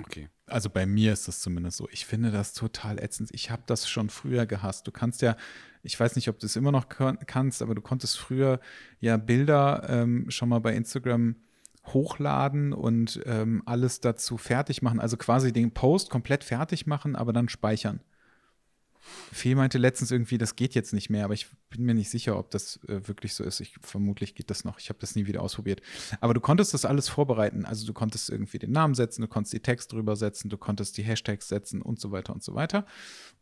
okay. Also bei mir ist das zumindest so. Ich finde das total ätzend. Ich habe das schon früher gehasst. Du kannst ja, ich weiß nicht, ob du es immer noch kannst, aber du konntest früher ja Bilder ähm, schon mal bei Instagram hochladen und ähm, alles dazu fertig machen. Also quasi den Post komplett fertig machen, aber dann speichern. Fee meinte letztens irgendwie, das geht jetzt nicht mehr, aber ich bin mir nicht sicher, ob das äh, wirklich so ist. Ich, vermutlich geht das noch. Ich habe das nie wieder ausprobiert. Aber du konntest das alles vorbereiten. Also du konntest irgendwie den Namen setzen, du konntest die Text drüber setzen, du konntest die Hashtags setzen und so weiter und so weiter.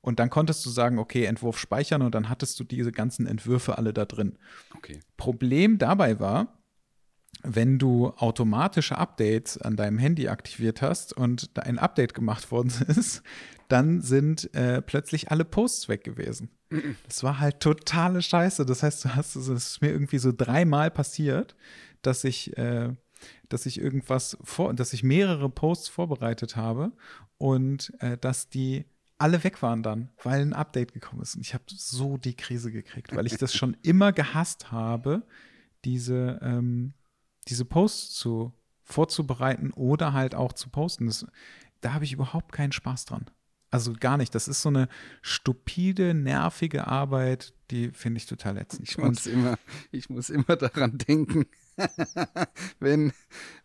Und dann konntest du sagen, okay, Entwurf speichern und dann hattest du diese ganzen Entwürfe alle da drin. Okay. Problem dabei war, wenn du automatische Updates an deinem Handy aktiviert hast und da ein Update gemacht worden ist, dann sind äh, plötzlich alle Posts weg gewesen. Das war halt totale Scheiße. Das heißt, du hast, es ist mir irgendwie so dreimal passiert, dass ich, äh, dass ich irgendwas vor, dass ich mehrere Posts vorbereitet habe und äh, dass die alle weg waren dann, weil ein Update gekommen ist. Und ich habe so die Krise gekriegt, weil ich das schon immer gehasst habe, diese, ähm, diese Posts zu vorzubereiten oder halt auch zu posten. Das, da habe ich überhaupt keinen Spaß dran. Also gar nicht. Das ist so eine stupide, nervige Arbeit, die finde ich total ätzend. Ich muss immer, ich muss immer daran denken, wenn,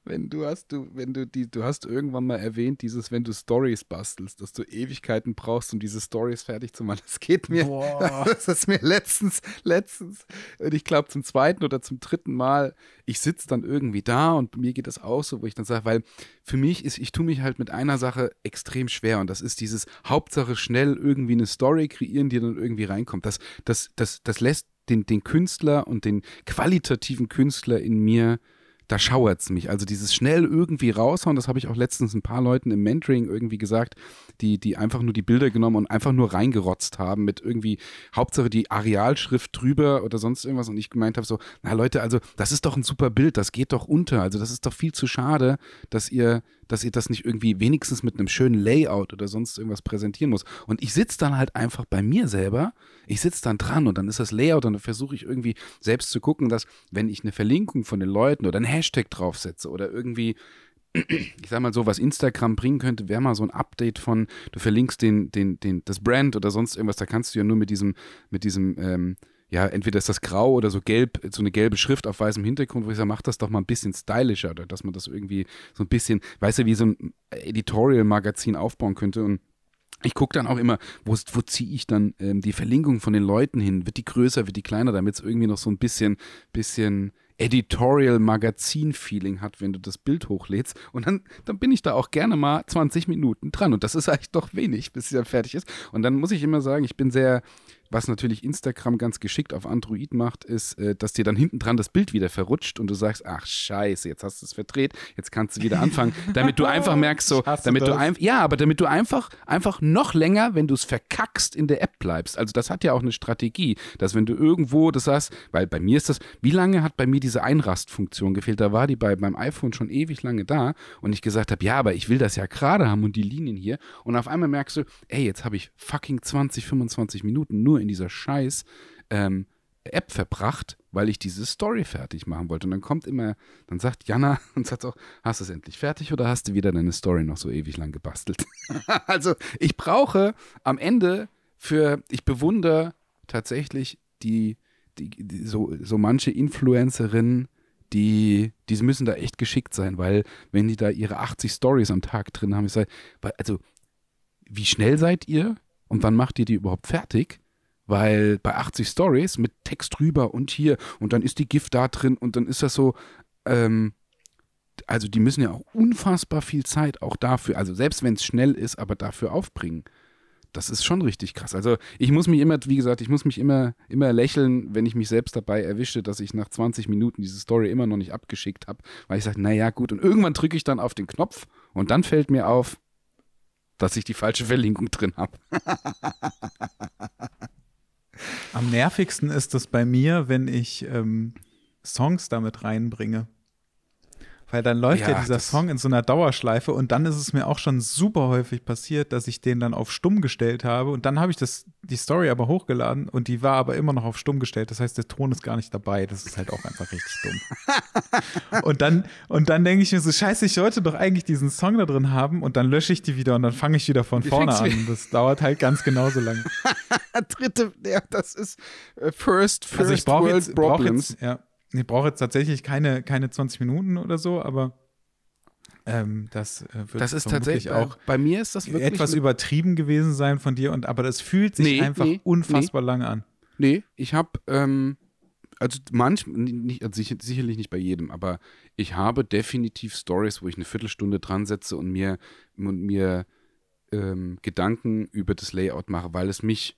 wenn du hast, du, wenn du die, du hast irgendwann mal erwähnt, dieses, wenn du Stories bastelst, dass du Ewigkeiten brauchst, um diese Stories fertig zu machen. Das geht mir, Boah. das ist mir letztens, letztens, und ich glaube zum zweiten oder zum dritten Mal, ich sitze dann irgendwie da und mir geht das auch so, wo ich dann sage, weil für mich ist, ich tue mich halt mit einer Sache extrem schwer und das ist dieses Hauptsache schnell irgendwie eine Story kreieren, die dann irgendwie reinkommt. Das, das, das, das lässt den, den Künstler und den qualitativen Künstler in mir, da schauert es mich. Also dieses schnell irgendwie raushauen, das habe ich auch letztens ein paar Leuten im Mentoring irgendwie gesagt, die, die einfach nur die Bilder genommen und einfach nur reingerotzt haben mit irgendwie Hauptsache die Arealschrift drüber oder sonst irgendwas und ich gemeint habe so, na Leute, also das ist doch ein super Bild, das geht doch unter. Also das ist doch viel zu schade, dass ihr dass ihr das nicht irgendwie wenigstens mit einem schönen Layout oder sonst irgendwas präsentieren muss. Und ich sitze dann halt einfach bei mir selber, ich sitze dann dran und dann ist das Layout und dann versuche ich irgendwie selbst zu gucken, dass wenn ich eine Verlinkung von den Leuten oder ein Hashtag draufsetze oder irgendwie ich sag mal so, was Instagram bringen könnte, wäre mal so ein Update von, du verlinkst den, den, den, das Brand oder sonst irgendwas, da kannst du ja nur mit diesem, mit diesem, ähm, ja, entweder ist das grau oder so gelb, so eine gelbe Schrift auf weißem Hintergrund, wo ich sage, mach das doch mal ein bisschen stylischer oder dass man das irgendwie so ein bisschen, weißt du, wie so ein Editorial-Magazin aufbauen könnte und ich gucke dann auch immer, wo, wo ziehe ich dann ähm, die Verlinkung von den Leuten hin? Wird die größer, wird die kleiner, damit es irgendwie noch so ein bisschen, bisschen Editorial-Magazin-Feeling hat, wenn du das Bild hochlädst. Und dann, dann bin ich da auch gerne mal 20 Minuten dran. Und das ist eigentlich doch wenig, bis es ja fertig ist. Und dann muss ich immer sagen, ich bin sehr, was natürlich Instagram ganz geschickt auf Android macht, ist, äh, dass dir dann hinten dran das Bild wieder verrutscht und du sagst, ach scheiße, jetzt hast du es verdreht, jetzt kannst du wieder anfangen, damit du einfach merkst, so, damit du einfach, ja, aber damit du einfach, einfach noch länger, wenn du es verkackst, in der App bleibst. Also das hat ja auch eine Strategie, dass wenn du irgendwo, das heißt, weil bei mir ist das, wie lange hat bei mir diese Einrastfunktion gefehlt? Da war die bei beim iPhone schon ewig lange da und ich gesagt habe, ja, aber ich will das ja gerade haben und die Linien hier und auf einmal merkst du, ey, jetzt habe ich fucking 20, 25 Minuten nur in dieser scheiß ähm, App verbracht, weil ich diese Story fertig machen wollte. Und dann kommt immer, dann sagt Jana und sagt auch, hast du es endlich fertig oder hast du wieder deine Story noch so ewig lang gebastelt? also ich brauche am Ende für, ich bewundere tatsächlich die, die, die so, so manche Influencerinnen, die, die müssen da echt geschickt sein, weil wenn die da ihre 80 Stories am Tag drin haben, ich sage, also wie schnell seid ihr und wann macht ihr die überhaupt fertig? Weil bei 80 Stories mit Text drüber und hier und dann ist die Gift da drin und dann ist das so, ähm, also die müssen ja auch unfassbar viel Zeit auch dafür, also selbst wenn es schnell ist, aber dafür aufbringen. Das ist schon richtig krass. Also ich muss mich immer, wie gesagt, ich muss mich immer, immer lächeln, wenn ich mich selbst dabei erwische, dass ich nach 20 Minuten diese Story immer noch nicht abgeschickt habe, weil ich sage, naja gut, und irgendwann drücke ich dann auf den Knopf und dann fällt mir auf, dass ich die falsche Verlinkung drin habe. Am nervigsten ist das bei mir, wenn ich ähm, Songs damit reinbringe. Weil dann läuft ja, ja dieser Song in so einer Dauerschleife und dann ist es mir auch schon super häufig passiert, dass ich den dann auf stumm gestellt habe und dann habe ich das, die Story aber hochgeladen und die war aber immer noch auf stumm gestellt. Das heißt, der Ton ist gar nicht dabei. Das ist halt auch einfach richtig dumm. und dann, und dann denke ich mir so, scheiße, ich sollte doch eigentlich diesen Song da drin haben und dann lösche ich die wieder und dann fange ich wieder von Wie vorne an. Das dauert halt ganz genauso lange. Dritte, ja, das ist first, first also ich brauche jetzt, brauch jetzt, ja ich brauche jetzt tatsächlich keine, keine 20 Minuten oder so, aber ähm, das äh, wird das ist tatsächlich auch bei mir ist das wirklich etwas übertrieben gewesen sein von dir und aber das fühlt sich nee, einfach nee, unfassbar nee. lange an. Nee, ich habe ähm, also manch nicht, also sicher, sicherlich nicht bei jedem, aber ich habe definitiv Stories, wo ich eine Viertelstunde dran setze und mir und mir ähm, Gedanken über das Layout mache, weil es mich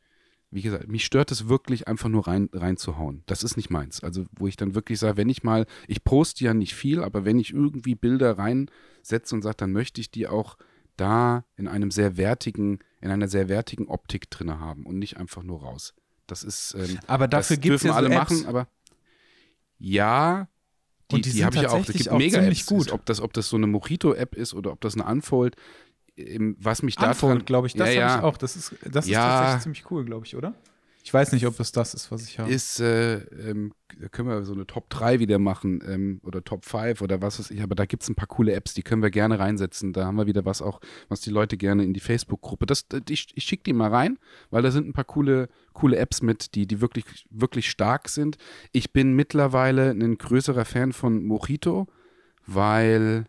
wie gesagt, mich stört es wirklich einfach nur rein, reinzuhauen. Das ist nicht meins. Also, wo ich dann wirklich sage, wenn ich mal, ich poste ja nicht viel, aber wenn ich irgendwie Bilder reinsetze und sage, dann möchte ich die auch da in einem sehr wertigen, in einer sehr wertigen Optik drin haben und nicht einfach nur raus. Das ist, ähm, aber dafür gibt es ja alle so machen, aber ja, die, die, die habe ich auch. Es gibt mega Apps, gut. Ob das, ob das so eine Mojito-App ist oder ob das eine Unfold was mich da glaube ich, das ja, habe ich auch. Das ist, das ist tatsächlich ziemlich cool, glaube ich, oder? Ich weiß nicht, ob es das ist, was ich habe. Ist, äh, ähm, da können wir so eine Top 3 wieder machen ähm, oder Top 5 oder was weiß ich, aber da gibt es ein paar coole Apps, die können wir gerne reinsetzen. Da haben wir wieder was auch, was die Leute gerne in die Facebook-Gruppe. Das, ich, ich schicke die mal rein, weil da sind ein paar coole, coole Apps mit, die, die wirklich, wirklich stark sind. Ich bin mittlerweile ein größerer Fan von Mojito, weil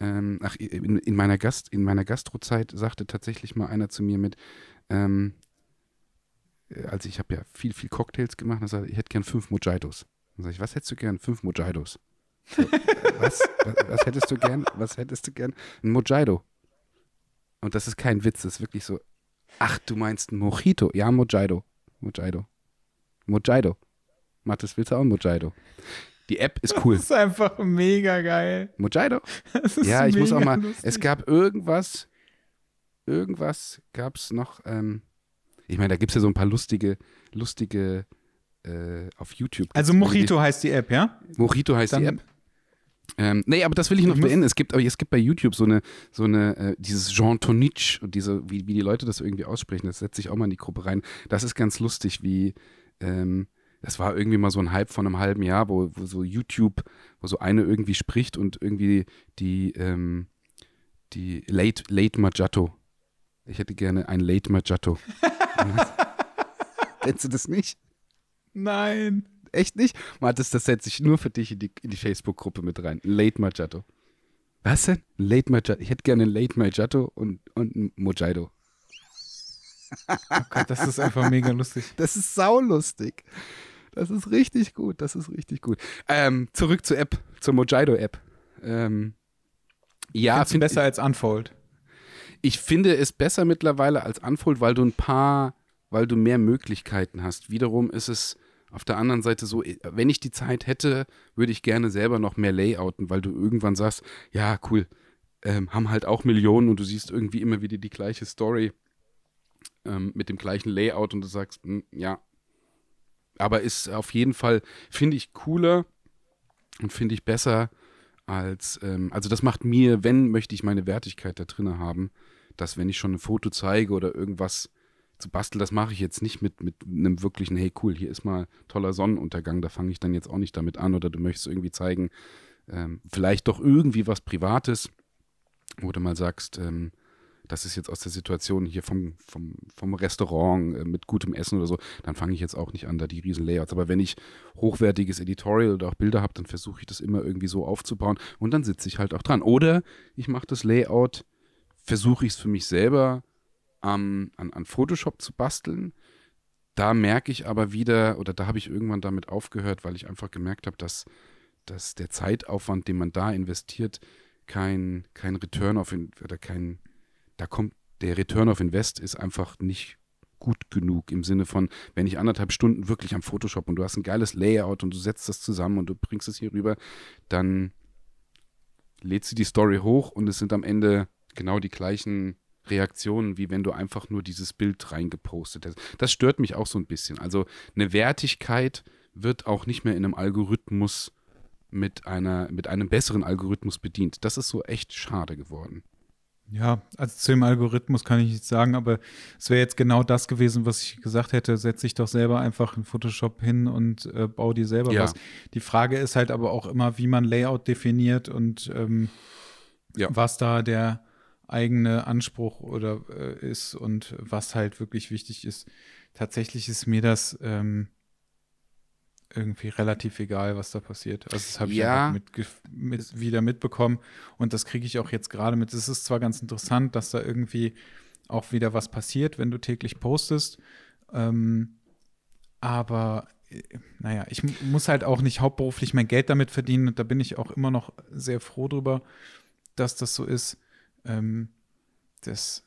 ähm, ach, in, in, meiner Gast, in meiner Gastrozeit sagte tatsächlich mal einer zu mir mit, ähm, äh, also ich habe ja viel, viel Cocktails gemacht, und sagte, ich hätte gern fünf Mojitos. Dann sage ich, was hättest du gern? Fünf Mojitos. So, was, was, was, hättest du gern? Was hättest du gern? Ein Mojito. Und das ist kein Witz, das ist wirklich so, ach, du meinst ein Mojito? Ja, Mojito. Mojito. Mojito. Mathis, willst du auch ein Mojito? Die App ist cool. Das ist einfach mega geil. Mojito? ja, ich muss auch mal. Lustig. Es gab irgendwas, irgendwas gab es noch. Ähm, ich meine, da gibt es ja so ein paar lustige, lustige äh, auf YouTube. Also Mojito heißt die App, ja? Mojito heißt Dann die App. Ähm, nee, aber das will ich noch beenden. Es gibt, aber es gibt bei YouTube so eine, so eine, äh, dieses Jean Tonitsch und diese, wie, wie die Leute das irgendwie aussprechen, das setze ich auch mal in die Gruppe rein. Das ist ganz lustig, wie, ähm, das war irgendwie mal so ein Hype von einem halben Jahr, wo, wo so YouTube, wo so eine irgendwie spricht und irgendwie die, ähm, die Late, Late Macchiato. Ich hätte gerne ein Late Macchiato. Kennst du das nicht? Nein. Echt nicht? Mathis, das setze ich nur für dich in die, in die Facebook-Gruppe mit rein. Late Macchiato. Was denn? Late Macchiato. Ich hätte gerne ein Late Macchiato und, und ein Mojito. Oh Gott, das ist einfach mega lustig. Das ist saulustig. Das ist richtig gut, das ist richtig gut. Ähm, zurück zur App, zur Mojito-App. Ähm, ja, find, besser als Unfold. Ich finde es besser mittlerweile als Unfold, weil du ein paar, weil du mehr Möglichkeiten hast. Wiederum ist es auf der anderen Seite so, wenn ich die Zeit hätte, würde ich gerne selber noch mehr layouten, weil du irgendwann sagst, ja, cool, ähm, haben halt auch Millionen und du siehst irgendwie immer wieder die gleiche Story ähm, mit dem gleichen Layout und du sagst, mh, hm, ja, aber ist auf jeden Fall, finde ich, cooler und finde ich besser als, ähm, also das macht mir, wenn, möchte ich meine Wertigkeit da drin haben, dass wenn ich schon ein Foto zeige oder irgendwas zu basteln, das mache ich jetzt nicht mit, mit einem wirklichen, hey cool, hier ist mal toller Sonnenuntergang, da fange ich dann jetzt auch nicht damit an oder du möchtest irgendwie zeigen, ähm, vielleicht doch irgendwie was Privates, wo du mal sagst, ähm, das ist jetzt aus der Situation hier vom, vom, vom Restaurant äh, mit gutem Essen oder so, dann fange ich jetzt auch nicht an, da die riesen Layouts. Aber wenn ich hochwertiges Editorial oder auch Bilder habe, dann versuche ich das immer irgendwie so aufzubauen und dann sitze ich halt auch dran. Oder ich mache das Layout, versuche ich es für mich selber ähm, an, an Photoshop zu basteln. Da merke ich aber wieder, oder da habe ich irgendwann damit aufgehört, weil ich einfach gemerkt habe, dass, dass der Zeitaufwand, den man da investiert, kein, kein Return auf oder kein, da kommt der Return of Invest ist einfach nicht gut genug im Sinne von, wenn ich anderthalb Stunden wirklich am Photoshop und du hast ein geiles Layout und du setzt das zusammen und du bringst es hier rüber, dann lädst du die Story hoch und es sind am Ende genau die gleichen Reaktionen, wie wenn du einfach nur dieses Bild reingepostet hast. Das stört mich auch so ein bisschen. Also eine Wertigkeit wird auch nicht mehr in einem Algorithmus mit einer, mit einem besseren Algorithmus bedient. Das ist so echt schade geworden. Ja, also zu dem Algorithmus kann ich nichts sagen, aber es wäre jetzt genau das gewesen, was ich gesagt hätte, setze ich doch selber einfach in Photoshop hin und äh, baue dir selber ja. was. Die Frage ist halt aber auch immer, wie man Layout definiert und ähm, ja. was da der eigene Anspruch oder äh, ist und was halt wirklich wichtig ist. Tatsächlich ist mir das ähm, irgendwie relativ egal, was da passiert. Also das habe ich ja. mit, mit, wieder mitbekommen und das kriege ich auch jetzt gerade mit. Es ist zwar ganz interessant, dass da irgendwie auch wieder was passiert, wenn du täglich postest, ähm, aber äh, naja, ich muss halt auch nicht hauptberuflich mein Geld damit verdienen und da bin ich auch immer noch sehr froh drüber, dass das so ist. Ähm, das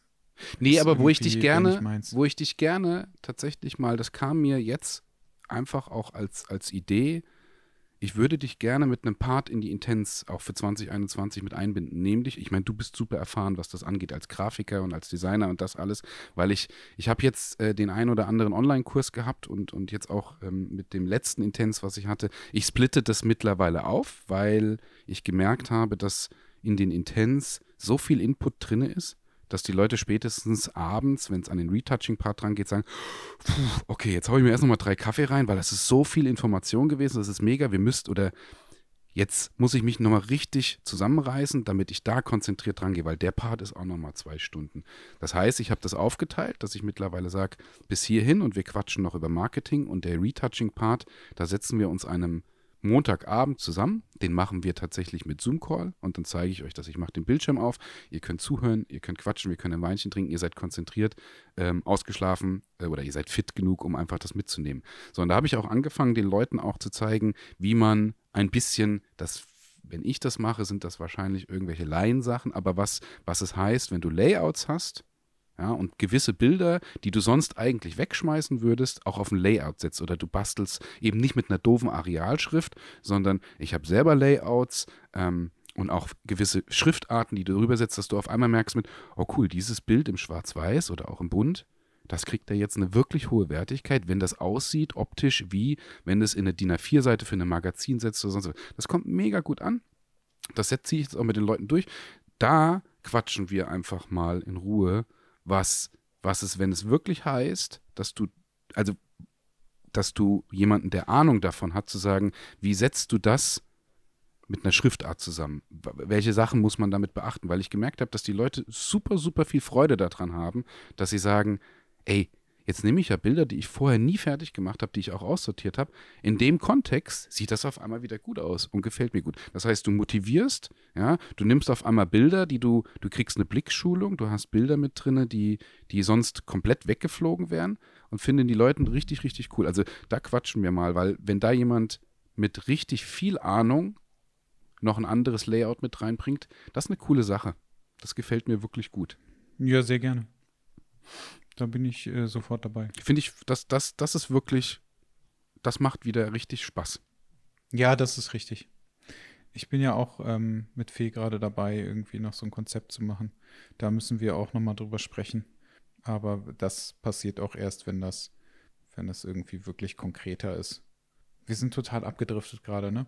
Nee, aber wo ich dich gerne, wo ich dich gerne tatsächlich mal, das kam mir jetzt einfach auch als, als Idee, ich würde dich gerne mit einem Part in die Intens auch für 2021 mit einbinden. Nämlich, ich meine, du bist super erfahren, was das angeht, als Grafiker und als Designer und das alles, weil ich, ich habe jetzt äh, den einen oder anderen Online-Kurs gehabt und, und jetzt auch ähm, mit dem letzten Intens, was ich hatte, ich splitte das mittlerweile auf, weil ich gemerkt habe, dass in den Intens so viel Input drin ist, dass die Leute spätestens abends, wenn es an den Retouching-Part dran geht, sagen, okay, jetzt haue ich mir erst nochmal drei Kaffee rein, weil das ist so viel Information gewesen, das ist mega, wir müsst oder jetzt muss ich mich nochmal richtig zusammenreißen, damit ich da konzentriert dran gehe, weil der Part ist auch nochmal zwei Stunden. Das heißt, ich habe das aufgeteilt, dass ich mittlerweile sage, bis hierhin und wir quatschen noch über Marketing und der Retouching-Part, da setzen wir uns einem Montagabend zusammen. Den machen wir tatsächlich mit Zoom-Call und dann zeige ich euch dass Ich mache den Bildschirm auf. Ihr könnt zuhören, ihr könnt quatschen, wir können ein Weinchen trinken, ihr seid konzentriert, ähm, ausgeschlafen äh, oder ihr seid fit genug, um einfach das mitzunehmen. So, und da habe ich auch angefangen, den Leuten auch zu zeigen, wie man ein bisschen das wenn ich das mache, sind das wahrscheinlich irgendwelche Laiensachen, aber was, was es heißt, wenn du Layouts hast, ja, und gewisse Bilder, die du sonst eigentlich wegschmeißen würdest, auch auf ein Layout setzt oder du bastelst eben nicht mit einer doofen Arealschrift, sondern ich habe selber Layouts ähm, und auch gewisse Schriftarten, die du drüber setzt, dass du auf einmal merkst mit, oh cool, dieses Bild im Schwarz-Weiß oder auch im Bunt, das kriegt da jetzt eine wirklich hohe Wertigkeit, wenn das aussieht optisch wie, wenn es in eine DIN A4-Seite für ein Magazin setzt oder sonst was. Das kommt mega gut an. Das setze ich jetzt auch mit den Leuten durch. Da quatschen wir einfach mal in Ruhe was, was es, wenn es wirklich heißt, dass du, also, dass du jemanden, der Ahnung davon hat, zu sagen, wie setzt du das mit einer Schriftart zusammen? Welche Sachen muss man damit beachten? Weil ich gemerkt habe, dass die Leute super, super viel Freude daran haben, dass sie sagen, ey, Jetzt nehme ich ja Bilder, die ich vorher nie fertig gemacht habe, die ich auch aussortiert habe. In dem Kontext sieht das auf einmal wieder gut aus und gefällt mir gut. Das heißt, du motivierst, ja, du nimmst auf einmal Bilder, die du, du kriegst eine Blickschulung, du hast Bilder mit drin, die, die sonst komplett weggeflogen wären und finden die Leute richtig, richtig cool. Also da quatschen wir mal, weil wenn da jemand mit richtig viel Ahnung noch ein anderes Layout mit reinbringt, das ist eine coole Sache. Das gefällt mir wirklich gut. Ja, sehr gerne. Da bin ich äh, sofort dabei. Finde ich, das, das, das ist wirklich, das macht wieder richtig Spaß. Ja, das ist richtig. Ich bin ja auch ähm, mit Fee gerade dabei, irgendwie noch so ein Konzept zu machen. Da müssen wir auch nochmal drüber sprechen. Aber das passiert auch erst, wenn das, wenn das irgendwie wirklich konkreter ist. Wir sind total abgedriftet gerade, ne?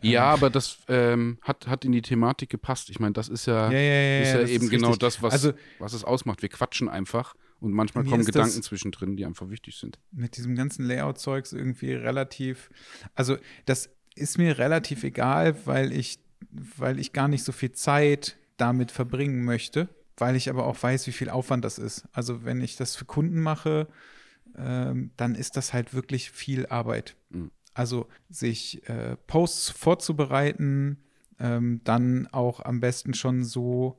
Ja, ähm. aber das ähm, hat, hat in die Thematik gepasst. Ich meine, das ist ja, ja, ja, ja, ist ja eben genau das, was, also, was es ausmacht. Wir quatschen einfach und manchmal kommen Gedanken zwischendrin, die einfach wichtig sind. mit diesem ganzen Layout-Zeugs irgendwie relativ, also das ist mir relativ egal, weil ich, weil ich gar nicht so viel Zeit damit verbringen möchte, weil ich aber auch weiß, wie viel Aufwand das ist. Also wenn ich das für Kunden mache, ähm, dann ist das halt wirklich viel Arbeit. Mhm. Also sich äh, Posts vorzubereiten, ähm, dann auch am besten schon so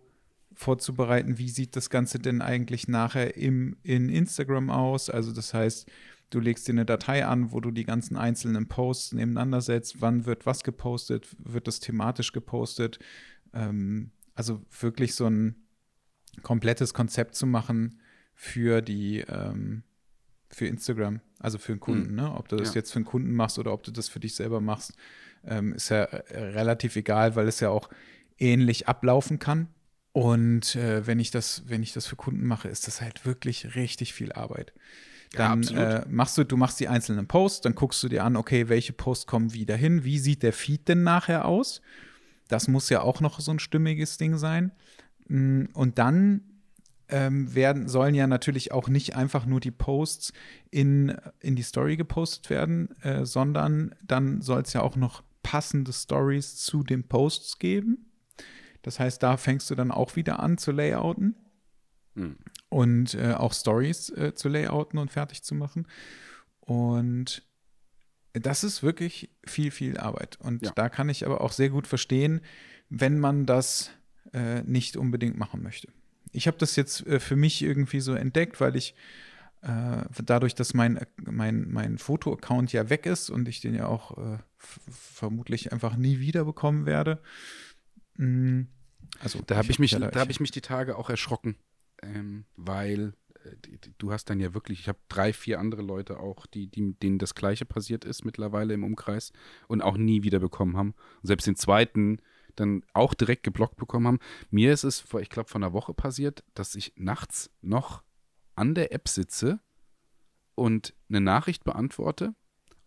vorzubereiten, wie sieht das Ganze denn eigentlich nachher im, in Instagram aus. Also das heißt, du legst dir eine Datei an, wo du die ganzen einzelnen Posts nebeneinander setzt. Wann wird was gepostet? Wird das thematisch gepostet? Ähm, also wirklich so ein komplettes Konzept zu machen für die ähm, für Instagram, also für einen Kunden. Mhm. Ne? Ob du das ja. jetzt für einen Kunden machst oder ob du das für dich selber machst, ähm, ist ja äh, relativ egal, weil es ja auch ähnlich ablaufen kann. Und äh, wenn ich das, wenn ich das für Kunden mache, ist das halt wirklich richtig viel Arbeit. Dann ja, äh, machst du, du machst die einzelnen Posts, dann guckst du dir an, okay, welche Posts kommen wieder hin, wie sieht der Feed denn nachher aus? Das muss ja auch noch so ein stimmiges Ding sein. Mm, und dann ähm, werden, sollen ja natürlich auch nicht einfach nur die Posts in, in die Story gepostet werden, äh, sondern dann soll es ja auch noch passende Stories zu den Posts geben. Das heißt, da fängst du dann auch wieder an zu layouten hm. und äh, auch Stories äh, zu layouten und fertig zu machen. Und das ist wirklich viel, viel Arbeit. Und ja. da kann ich aber auch sehr gut verstehen, wenn man das äh, nicht unbedingt machen möchte ich habe das jetzt äh, für mich irgendwie so entdeckt, weil ich äh, dadurch, dass mein, mein, mein Foto-Account ja weg ist und ich den ja auch äh, vermutlich einfach nie wieder bekommen werde. Mm, also da habe ich, mich, da habe ich mich die Tage auch erschrocken, ähm, weil äh, du hast dann ja wirklich, ich habe drei, vier andere Leute auch, die, die, denen das Gleiche passiert ist mittlerweile im Umkreis und auch nie wieder bekommen haben. Und selbst den zweiten dann auch direkt geblockt bekommen haben. Mir ist es vor, ich glaube, vor einer Woche passiert, dass ich nachts noch an der App sitze und eine Nachricht beantworte.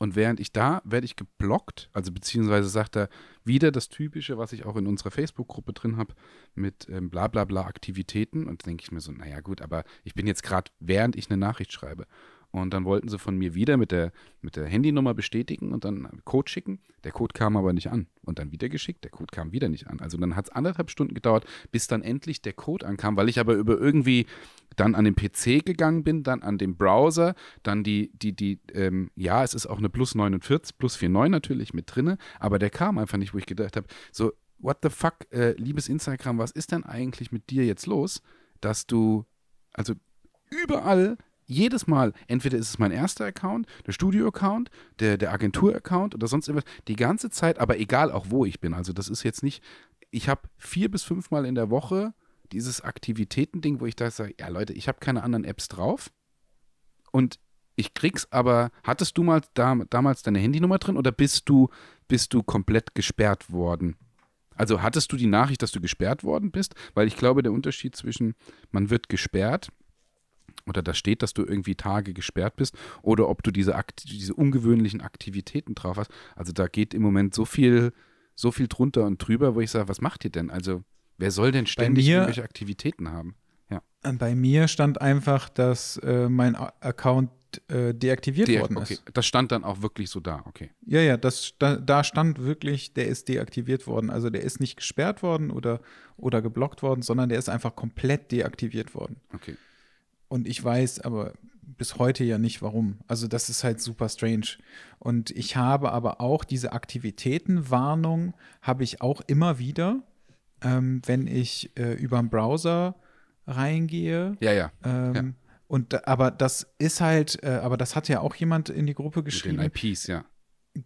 Und während ich da werde ich geblockt, also beziehungsweise sagt er wieder das Typische, was ich auch in unserer Facebook-Gruppe drin habe, mit ähm, bla bla bla Aktivitäten. Und denke ich mir so, naja gut, aber ich bin jetzt gerade, während ich eine Nachricht schreibe. Und dann wollten sie von mir wieder mit der, mit der Handynummer bestätigen und dann Code schicken. Der Code kam aber nicht an. Und dann wieder geschickt, der Code kam wieder nicht an. Also dann hat es anderthalb Stunden gedauert, bis dann endlich der Code ankam, weil ich aber über irgendwie dann an den PC gegangen bin, dann an den Browser, dann die, die, die, ähm, ja, es ist auch eine plus 49, plus 49 natürlich mit drinne, aber der kam einfach nicht, wo ich gedacht habe, so, what the fuck, äh, liebes Instagram, was ist denn eigentlich mit dir jetzt los, dass du, also überall jedes Mal, entweder ist es mein erster Account, der Studio-Account, der, der Agentur-Account oder sonst irgendwas, die ganze Zeit, aber egal auch wo ich bin. Also das ist jetzt nicht, ich habe vier bis fünfmal in der Woche dieses Aktivitäten-Ding, wo ich da sage, ja Leute, ich habe keine anderen Apps drauf und ich krieg's aber, hattest du mal da, damals deine Handynummer drin oder bist du, bist du komplett gesperrt worden? Also hattest du die Nachricht, dass du gesperrt worden bist? Weil ich glaube, der Unterschied zwischen man wird gesperrt oder da steht, dass du irgendwie Tage gesperrt bist oder ob du diese, Akt diese ungewöhnlichen Aktivitäten drauf hast. Also da geht im Moment so viel, so viel drunter und drüber, wo ich sage, was macht ihr denn? Also wer soll denn ständig mir, irgendwelche Aktivitäten haben? Ja. Äh, bei mir stand einfach, dass äh, mein Account äh, deaktiviert De worden okay. Das stand dann auch wirklich so da, okay. Ja, ja, das, da, da, stand wirklich, der ist deaktiviert worden. Also der ist nicht gesperrt worden oder, oder geblockt worden, sondern der ist einfach komplett deaktiviert worden. Okay. Und ich weiß aber bis heute ja nicht warum. Also das ist halt super strange. Und ich habe aber auch diese Aktivitätenwarnung, habe ich auch immer wieder, ähm, wenn ich äh, über den Browser reingehe. Ja, ja. Ähm, ja. Und aber das ist halt, äh, aber das hat ja auch jemand in die Gruppe geschrieben. Mit den IPs, ja.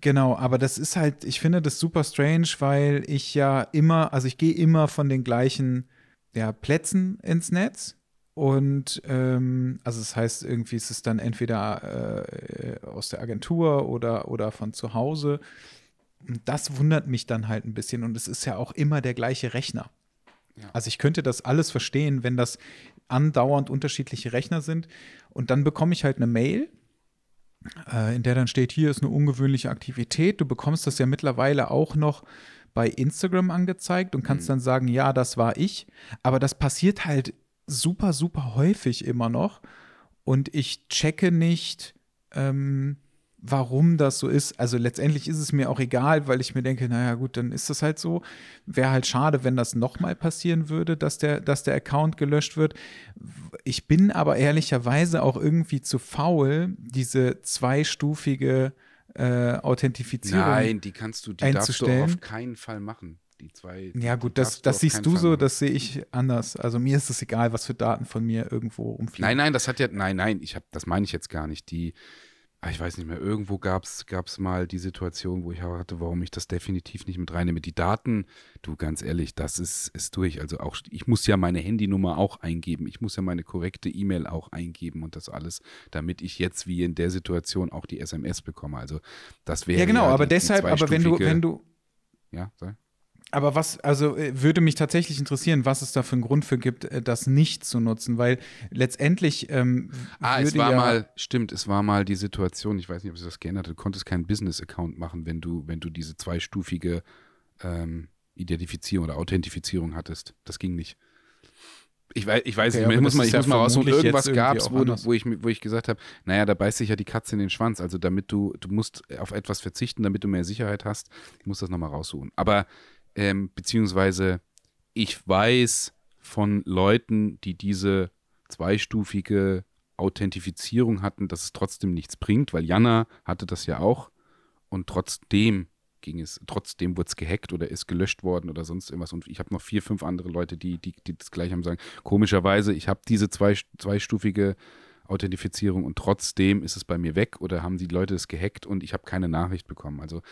Genau, aber das ist halt, ich finde das super strange, weil ich ja immer, also ich gehe immer von den gleichen ja, Plätzen ins Netz. Und ähm, also das heißt, irgendwie ist es dann entweder äh, aus der Agentur oder, oder von zu Hause. Und das wundert mich dann halt ein bisschen. Und es ist ja auch immer der gleiche Rechner. Ja. Also ich könnte das alles verstehen, wenn das andauernd unterschiedliche Rechner sind. Und dann bekomme ich halt eine Mail, äh, in der dann steht, hier ist eine ungewöhnliche Aktivität. Du bekommst das ja mittlerweile auch noch bei Instagram angezeigt und kannst mhm. dann sagen, ja, das war ich. Aber das passiert halt super, super häufig immer noch. Und ich checke nicht, ähm, warum das so ist. Also letztendlich ist es mir auch egal, weil ich mir denke, naja gut, dann ist das halt so. Wäre halt schade, wenn das nochmal passieren würde, dass der, dass der Account gelöscht wird. Ich bin aber ehrlicherweise auch irgendwie zu faul, diese zweistufige äh, Authentifizierung Nein, die kannst du, die darfst du auf keinen Fall machen. Die zwei. Ja, gut, das, das siehst du so, das sehe ich anders. Also mir ist es egal, was für Daten von mir irgendwo umfliegen. Nein, nein, das hat ja, nein, nein, ich habe, das meine ich jetzt gar nicht. Die, Ah, ich weiß nicht mehr, irgendwo gab es mal die Situation, wo ich hatte, warum ich das definitiv nicht mit reinnehme. Die Daten, du ganz ehrlich, das ist, ist durch. Also auch, ich muss ja meine Handynummer auch eingeben. Ich muss ja meine korrekte E-Mail auch eingeben und das alles, damit ich jetzt wie in der Situation auch die SMS bekomme. Also das wäre. Ja, genau, ja aber die, deshalb, die aber wenn du, wenn du. Ja, sei. Aber was, also äh, würde mich tatsächlich interessieren, was es da für einen Grund für gibt, äh, das nicht zu nutzen, weil letztendlich. Ähm, ah, es war ja mal, stimmt, es war mal die Situation, ich weiß nicht, ob sich das geändert hat, du konntest keinen Business-Account machen, wenn du, wenn du diese zweistufige ähm, Identifizierung oder Authentifizierung hattest. Das ging nicht. Ich weiß, ich weiß okay, nicht, ich muss mal, ich muss mal raussuchen, irgendwas gab es, wo, wo, ich, wo ich gesagt habe, naja, da beißt sich ja die Katze in den Schwanz. Also damit du, du musst auf etwas verzichten, damit du mehr Sicherheit hast. Ich muss das nochmal raussuchen. Aber ähm, beziehungsweise ich weiß von Leuten, die diese zweistufige Authentifizierung hatten, dass es trotzdem nichts bringt, weil Jana hatte das ja auch und trotzdem ging es, trotzdem wurde es gehackt oder ist gelöscht worden oder sonst irgendwas. Und ich habe noch vier, fünf andere Leute, die, die, die das gleiche haben, sagen, komischerweise, ich habe diese zwei, zweistufige Authentifizierung und trotzdem ist es bei mir weg oder haben die Leute es gehackt und ich habe keine Nachricht bekommen. Also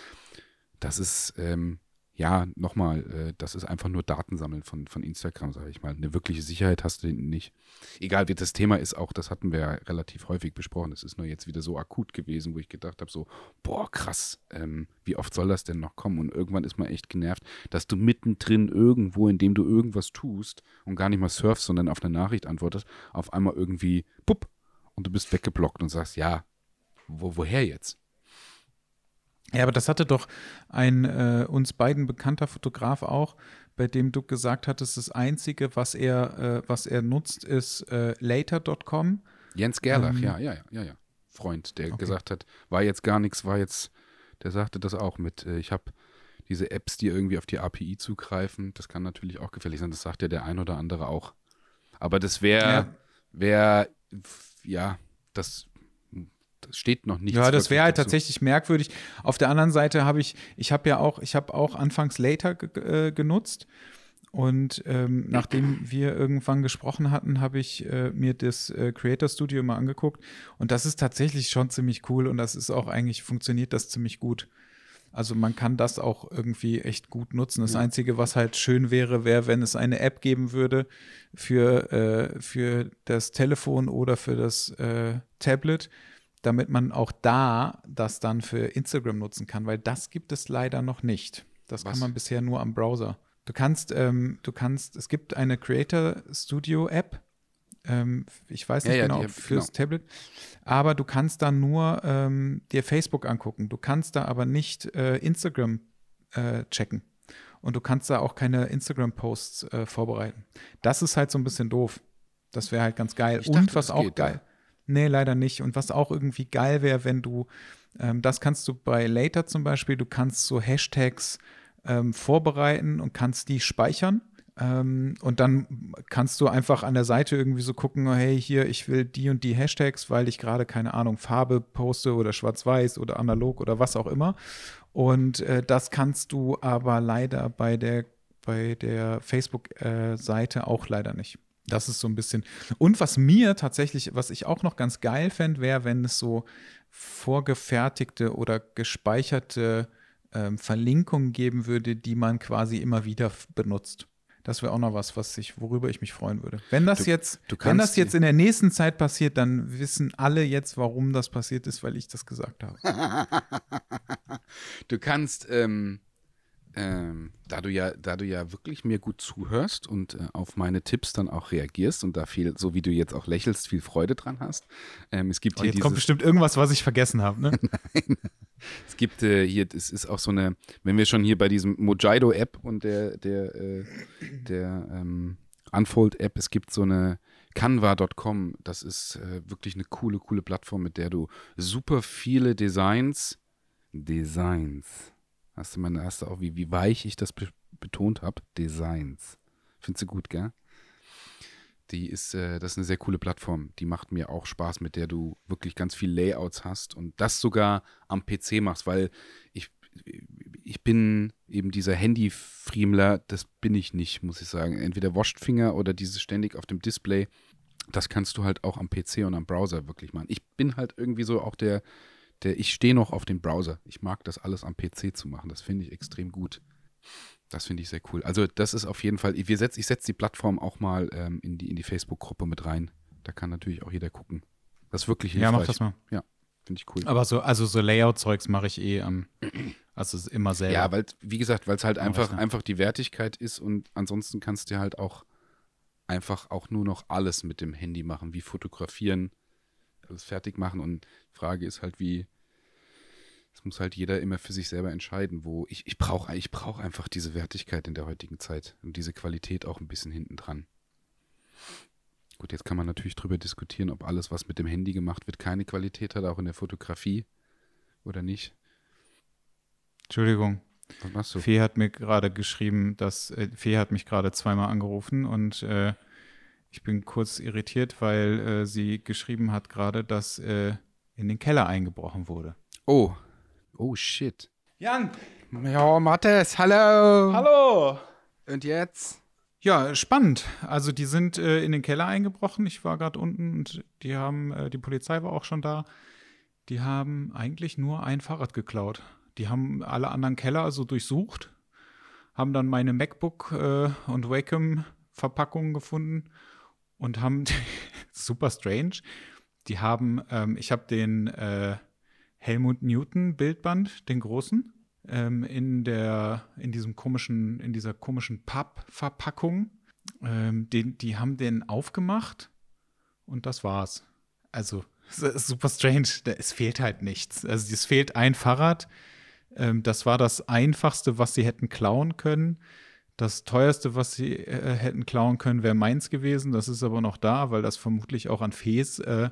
das ist, ähm, ja, nochmal, äh, das ist einfach nur Datensammeln von, von Instagram, sage ich mal. Eine wirkliche Sicherheit hast du nicht. Egal, wie das Thema ist, auch das hatten wir ja relativ häufig besprochen. Es ist nur jetzt wieder so akut gewesen, wo ich gedacht habe, so, boah, krass, ähm, wie oft soll das denn noch kommen? Und irgendwann ist man echt genervt, dass du mittendrin irgendwo, indem du irgendwas tust und gar nicht mal surfst, sondern auf eine Nachricht antwortest, auf einmal irgendwie, pupp, und du bist weggeblockt und sagst, ja, wo, woher jetzt? Ja, aber das hatte doch ein äh, uns beiden bekannter Fotograf auch, bei dem du gesagt hattest, das Einzige, was er, äh, was er nutzt, ist äh, later.com. Jens Gerlach, ähm, ja, ja, ja, ja. Freund, der okay. gesagt hat, war jetzt gar nichts, war jetzt, der sagte das auch mit, äh, ich habe diese Apps, die irgendwie auf die API zugreifen, das kann natürlich auch gefährlich sein, das sagt ja der ein oder andere auch. Aber das wäre, ja. wäre, ja, das steht noch nichts. Ja, das wäre halt dazu. tatsächlich merkwürdig. Auf der anderen Seite habe ich, ich habe ja auch, ich habe auch anfangs Later äh, genutzt. Und ähm, nachdem wir irgendwann gesprochen hatten, habe ich äh, mir das äh, Creator Studio mal angeguckt. Und das ist tatsächlich schon ziemlich cool und das ist auch eigentlich, funktioniert das ziemlich gut. Also man kann das auch irgendwie echt gut nutzen. Das. Einzige, was halt schön wäre, wäre, wenn es eine App geben würde für, äh, für das Telefon oder für das äh, Tablet, damit man auch da das dann für Instagram nutzen kann, weil das gibt es leider noch nicht. Das Was? kann man bisher nur am Browser. Du kannst, ähm, du kannst, es gibt eine Creator Studio App. Ähm, ich weiß nicht ja, genau, ja, fürs genau. Tablet. Aber du kannst da nur ähm, dir Facebook angucken. Du kannst da aber nicht äh, Instagram äh, checken. Und du kannst da auch keine Instagram-Posts äh, vorbereiten. Das ist halt so ein bisschen doof. Das wäre halt ganz geil. Dachte, Und was auch geil. Nee, leider nicht. Und was auch irgendwie geil wäre, wenn du, ähm, das kannst du bei Later zum Beispiel, du kannst so Hashtags ähm, vorbereiten und kannst die speichern. Ähm, und dann kannst du einfach an der Seite irgendwie so gucken, oh, hey, hier, ich will die und die Hashtags, weil ich gerade, keine Ahnung, Farbe poste oder schwarz-weiß oder analog oder was auch immer. Und äh, das kannst du aber leider bei der, bei der Facebook-Seite äh, auch leider nicht. Das ist so ein bisschen. Und was mir tatsächlich, was ich auch noch ganz geil fände, wäre, wenn es so vorgefertigte oder gespeicherte ähm, Verlinkungen geben würde, die man quasi immer wieder benutzt. Das wäre auch noch was, was ich, worüber ich mich freuen würde. Wenn das du, jetzt, du wenn das jetzt in der nächsten Zeit passiert, dann wissen alle jetzt, warum das passiert ist, weil ich das gesagt habe. du kannst ähm, ähm, da du ja, da du ja wirklich mir gut zuhörst und äh, auf meine Tipps dann auch reagierst und da viel, so wie du jetzt auch lächelst, viel Freude dran hast. Ähm, es gibt oh, hier jetzt kommt bestimmt irgendwas, was ich vergessen habe, ne? Nein. Es gibt äh, hier, es ist auch so eine, wenn wir schon hier bei diesem Mojito-App und der, der, äh, der ähm, Unfold-App, es gibt so eine Canva.com, das ist äh, wirklich eine coole, coole Plattform, mit der du super viele Designs, Designs, hast du meine erste auch, wie, wie weich ich das be betont habe, Designs. Findest du gut, gell? Die ist, äh, das ist eine sehr coole Plattform. Die macht mir auch Spaß, mit der du wirklich ganz viel Layouts hast und das sogar am PC machst, weil ich, ich bin eben dieser Handy-Friemler, das bin ich nicht, muss ich sagen. Entweder Washed oder dieses ständig auf dem Display. Das kannst du halt auch am PC und am Browser wirklich machen. Ich bin halt irgendwie so auch der, der ich stehe noch auf dem Browser. Ich mag das alles am PC zu machen. Das finde ich extrem gut. Das finde ich sehr cool. Also das ist auf jeden Fall, wir setz, ich setze die Plattform auch mal ähm, in die, in die Facebook-Gruppe mit rein. Da kann natürlich auch jeder gucken. Das ist wirklich hilfreich. Ja, mach das mal. Ja, finde ich cool. Aber so, also so Layout-Zeugs mache ich eh am, also immer selber. Ja, weil, wie gesagt, weil es halt einfach, Rechner. einfach die Wertigkeit ist und ansonsten kannst du halt auch einfach auch nur noch alles mit dem Handy machen, wie fotografieren, alles fertig machen und Frage ist halt, wie, das muss halt jeder immer für sich selber entscheiden, wo ich, ich brauche ich brauch einfach diese Wertigkeit in der heutigen Zeit und diese Qualität auch ein bisschen hinten dran. Gut, jetzt kann man natürlich drüber diskutieren, ob alles, was mit dem Handy gemacht wird, keine Qualität hat, auch in der Fotografie oder nicht. Entschuldigung. Was machst du? Fee hat mir gerade geschrieben, dass äh, Fee hat mich gerade zweimal angerufen und äh, ich bin kurz irritiert, weil äh, sie geschrieben hat gerade, dass äh, in den Keller eingebrochen wurde. Oh. Oh shit. Jan, Ja, Mattes, hallo. hallo. Und jetzt? Ja, spannend. Also die sind äh, in den Keller eingebrochen. Ich war gerade unten und die haben, äh, die Polizei war auch schon da. Die haben eigentlich nur ein Fahrrad geklaut. Die haben alle anderen Keller so durchsucht, haben dann meine MacBook äh, und Wacom-Verpackungen gefunden und haben super strange. Die haben, ähm, ich habe den äh, Helmut Newton Bildband, den großen, ähm, in der, in diesem komischen, in dieser komischen Pappverpackung. Ähm, den, die haben den aufgemacht und das war's. Also super strange. Es fehlt halt nichts. Also es fehlt ein Fahrrad. Ähm, das war das Einfachste, was sie hätten klauen können. Das teuerste, was sie äh, hätten klauen können, wäre meins gewesen. Das ist aber noch da, weil das vermutlich auch an Fees äh,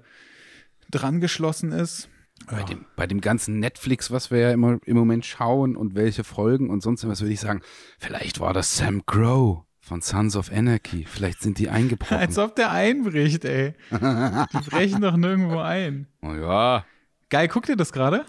dran geschlossen ist. Bei, dem, bei dem ganzen Netflix, was wir ja immer im Moment schauen und welche Folgen und sonst was, würde ich sagen, vielleicht war das Sam Crow von Sons of Anarchy. Vielleicht sind die eingebrochen. Als ob der einbricht, ey. Die brechen doch nirgendwo ein. oh ja. Geil, guckt ihr das gerade?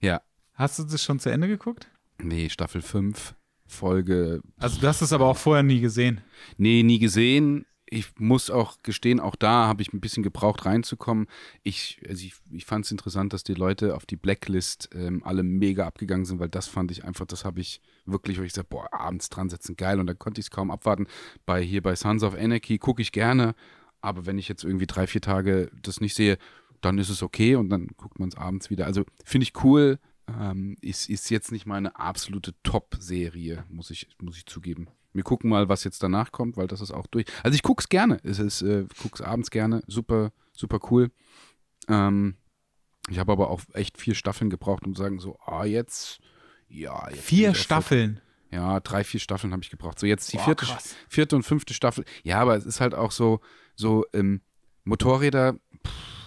Ja. Hast du das schon zu Ende geguckt? Nee, Staffel 5, Folge. Also, du hast es aber auch vorher nie gesehen. Nee, nie gesehen. Ich muss auch gestehen, auch da habe ich ein bisschen gebraucht reinzukommen. Ich, also ich, ich fand es interessant, dass die Leute auf die Blacklist ähm, alle mega abgegangen sind, weil das fand ich einfach, das habe ich wirklich, wo ich gesagt, boah, abends dran sitzen, geil. Und dann konnte ich es kaum abwarten. Bei hier bei Sons of Anarchy gucke ich gerne, aber wenn ich jetzt irgendwie drei, vier Tage das nicht sehe, dann ist es okay und dann guckt man es abends wieder. Also finde ich cool. Ähm, ist, ist jetzt nicht meine absolute Top-Serie, muss ich, muss ich zugeben. Wir gucken mal, was jetzt danach kommt, weil das ist auch durch. Also ich gucke es gerne. Es ist, äh, guck's abends gerne. Super, super cool. Ähm, ich habe aber auch echt vier Staffeln gebraucht, um zu sagen, so, ah, jetzt, ja, jetzt. Vier ich Staffeln. Ja, drei, vier Staffeln habe ich gebraucht. So jetzt die Boah, vierte, krass. vierte und fünfte Staffel. Ja, aber es ist halt auch so, so ähm, Motorräder. Pff,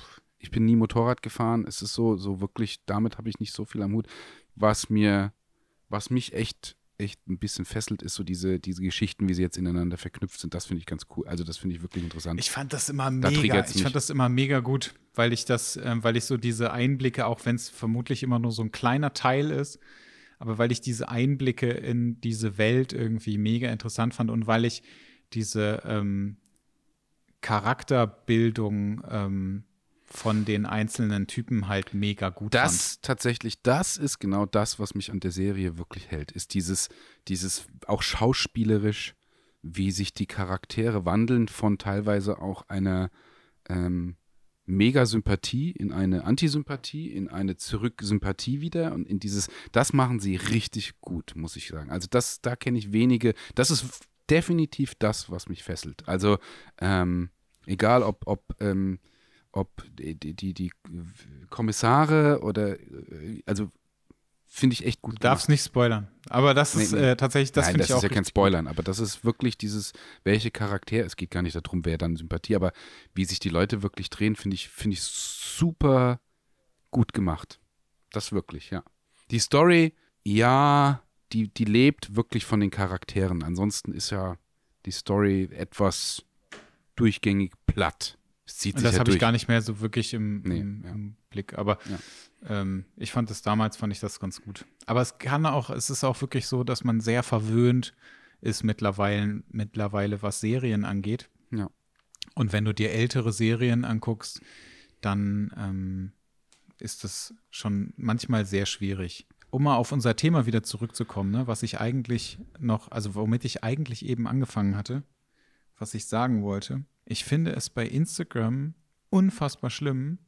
ich bin nie Motorrad gefahren. Es ist so, so wirklich, damit habe ich nicht so viel am Hut. Was mir, was mich echt, echt ein bisschen fesselt, ist so diese, diese Geschichten, wie sie jetzt ineinander verknüpft sind. Das finde ich ganz cool. Also das finde ich wirklich interessant. Ich fand das immer Da mega. Ich fand das immer mega gut, weil ich das, ähm, weil ich so diese Einblicke, auch wenn es vermutlich immer nur so ein kleiner Teil ist, aber weil ich diese Einblicke in diese Welt irgendwie mega interessant fand und weil ich diese ähm, Charakterbildung ähm, von den einzelnen Typen halt mega gut fand. Das tatsächlich, das ist genau das, was mich an der Serie wirklich hält, ist dieses, dieses auch schauspielerisch, wie sich die Charaktere wandeln von teilweise auch einer ähm, Mega-Sympathie in eine Antisympathie, in eine Zurücksympathie wieder und in dieses, das machen sie richtig gut, muss ich sagen. Also das, da kenne ich wenige, das ist definitiv das, was mich fesselt. Also ähm, egal ob, ob ähm, ob die, die, die, Kommissare oder, äh, also finde ich echt gut Du darfst nicht spoilern. Aber das ist Nee, nee. Äh, tatsächlich, das finde das ich auch ist ja kein Spoilern, aber das ist wirklich dieses, welche Charaktere, es geht gar nicht darum, wer dann Sympathie, aber wie sich die Leute wirklich drehen, finde ich, finde ich super gut gemacht. Das wirklich, ja. Die Story, ja, die, die lebt wirklich von den Charakteren. Ansonsten ist ja die Story etwas durchgängig platt. Zieht sich das ja habe ich gar nicht mehr so wirklich im, Nee, im, ja. im Blick. Aber Ja. ähm, ich fand es damals, fand ich das ganz gut. Aber es kann auch, es ist auch wirklich so, dass man sehr verwöhnt ist mittlerweile, mittlerweile was Serien angeht. Ja. Und wenn du dir ältere Serien anguckst, dann ähm, ist das schon manchmal sehr schwierig. Um mal auf unser Thema wieder zurückzukommen, ne, was ich eigentlich noch, also womit ich eigentlich eben angefangen hatte, was ich sagen wollte. Ich finde es bei Instagram unfassbar schlimm,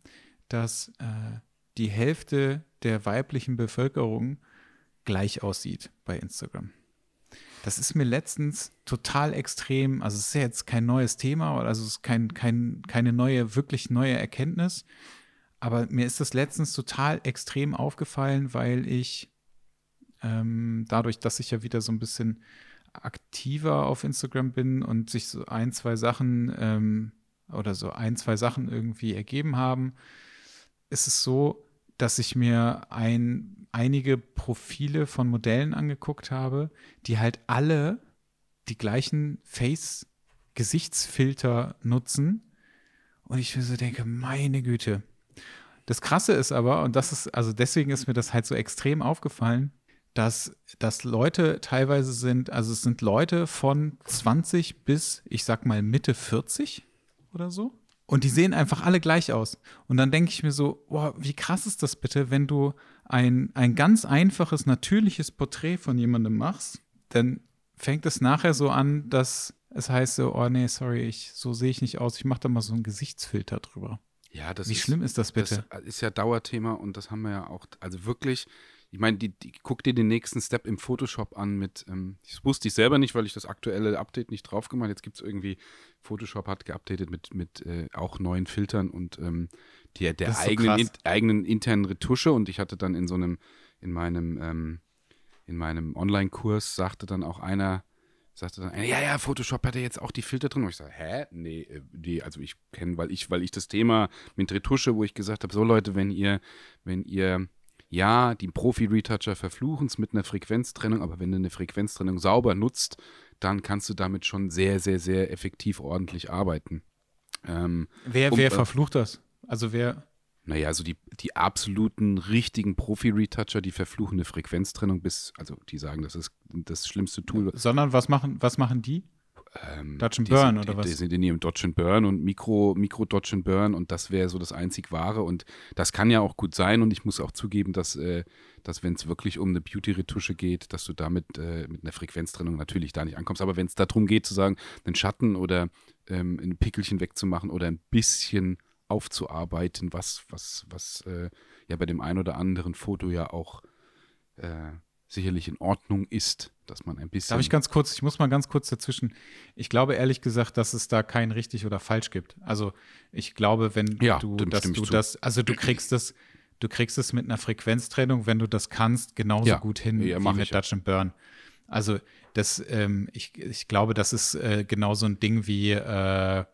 dass äh, die Hälfte der weiblichen Bevölkerung gleich aussieht bei Instagram. Das ist mir letztens total extrem, also es ist ja jetzt kein neues Thema, oder also es ist kein, kein, keine neue, wirklich neue Erkenntnis, aber mir ist das letztens total extrem aufgefallen, weil ich ähm, dadurch, dass ich ja wieder so ein bisschen aktiver auf Instagram bin und sich so ein, zwei Sachen ähm, oder so ein, zwei Sachen irgendwie ergeben haben, ist es so, dass ich mir ein, einige Profile von Modellen angeguckt habe, die halt alle die gleichen Face-Gesichtsfilter nutzen. Und ich mir so denke, meine Güte. Das Krasse ist aber, und das ist, also deswegen ist mir das halt so extrem aufgefallen, dass, dass Leute teilweise sind, also es sind Leute von 20 bis, ich sag mal, Mitte 40 oder so. Und die sehen einfach alle gleich aus. Und dann denke ich mir so, boah, wie krass ist das bitte, wenn du ein, ein ganz einfaches, natürliches Porträt von jemandem machst, dann fängt es nachher so an, dass es heißt so, oh nee, sorry, ich, so sehe ich nicht aus. Ich mache da mal so einen Gesichtsfilter drüber. Ja, das Wie ist, schlimm ist das bitte? Das ist ja Dauerthema und das haben wir ja auch, also wirklich, ich meine, die, die, guck dir den nächsten Step im Photoshop an mit, ähm, das wusste ich selber nicht, weil ich das aktuelle Update nicht drauf gemacht Jetzt gibt es irgendwie, Photoshop hat geupdatet mit, mit äh, auch neuen Filtern und ähm, der, der so eigenen, krass. in, eigenen internen Retusche und ich hatte dann in so einem, in meinem, ähm, in meinem Online-Kurs sagte dann auch einer, sagte dann, einer, ja, ja, Photoshop hat ja jetzt auch die Filter drin. Und ich sage, hä? Nee, äh, nee, also ich kenne, weil ich, weil ich das Thema mit Retusche, wo ich gesagt habe, so Leute, wenn ihr, wenn ihr, ja, die Profi-Retoucher verfluchen es mit einer Frequenztrennung, aber wenn du eine Frequenztrennung sauber nutzt, dann kannst du damit schon sehr, sehr, sehr effektiv ordentlich arbeiten. Ähm, Wer, um- wer äh, verflucht das? Also wer, naja, also die, die absoluten richtigen Profi-Retoucher, die verfluchen eine Frequenztrennung bis, also die sagen, das ist das schlimmste Tool. sondern was machen, was machen die? Ähm, Dodge and Burn sind, oder die, was? Die sind in ihrem Dodge and Burn und Mikro, Mikro Dodge and Burn und das wäre so das einzig Wahre und das kann ja auch gut sein und ich muss auch zugeben, dass, äh, dass wenn es wirklich um eine Beauty-Retusche geht, dass du damit äh, mit einer Frequenztrennung natürlich da nicht ankommst, aber wenn es darum geht zu sagen, einen Schatten oder ähm, ein Pickelchen wegzumachen oder ein bisschen aufzuarbeiten, was, was, was äh, ja bei dem einen oder anderen Foto ja auch äh, sicherlich in Ordnung ist, dass man ein bisschen Darf ich ganz kurz, ich muss mal ganz kurz dazwischen. Ich glaube ehrlich gesagt, dass es da kein richtig oder falsch gibt. Also ich glaube, wenn Ja, du, dass du zu. das, also du kriegst das, du kriegst es mit einer Frequenztrennung, wenn du das kannst, genauso Ja. gut hin Ja, wie mit ja. Dutch and Burn. Also das, ähm, ich, ich glaube, das ist äh, genauso ein Ding wie äh,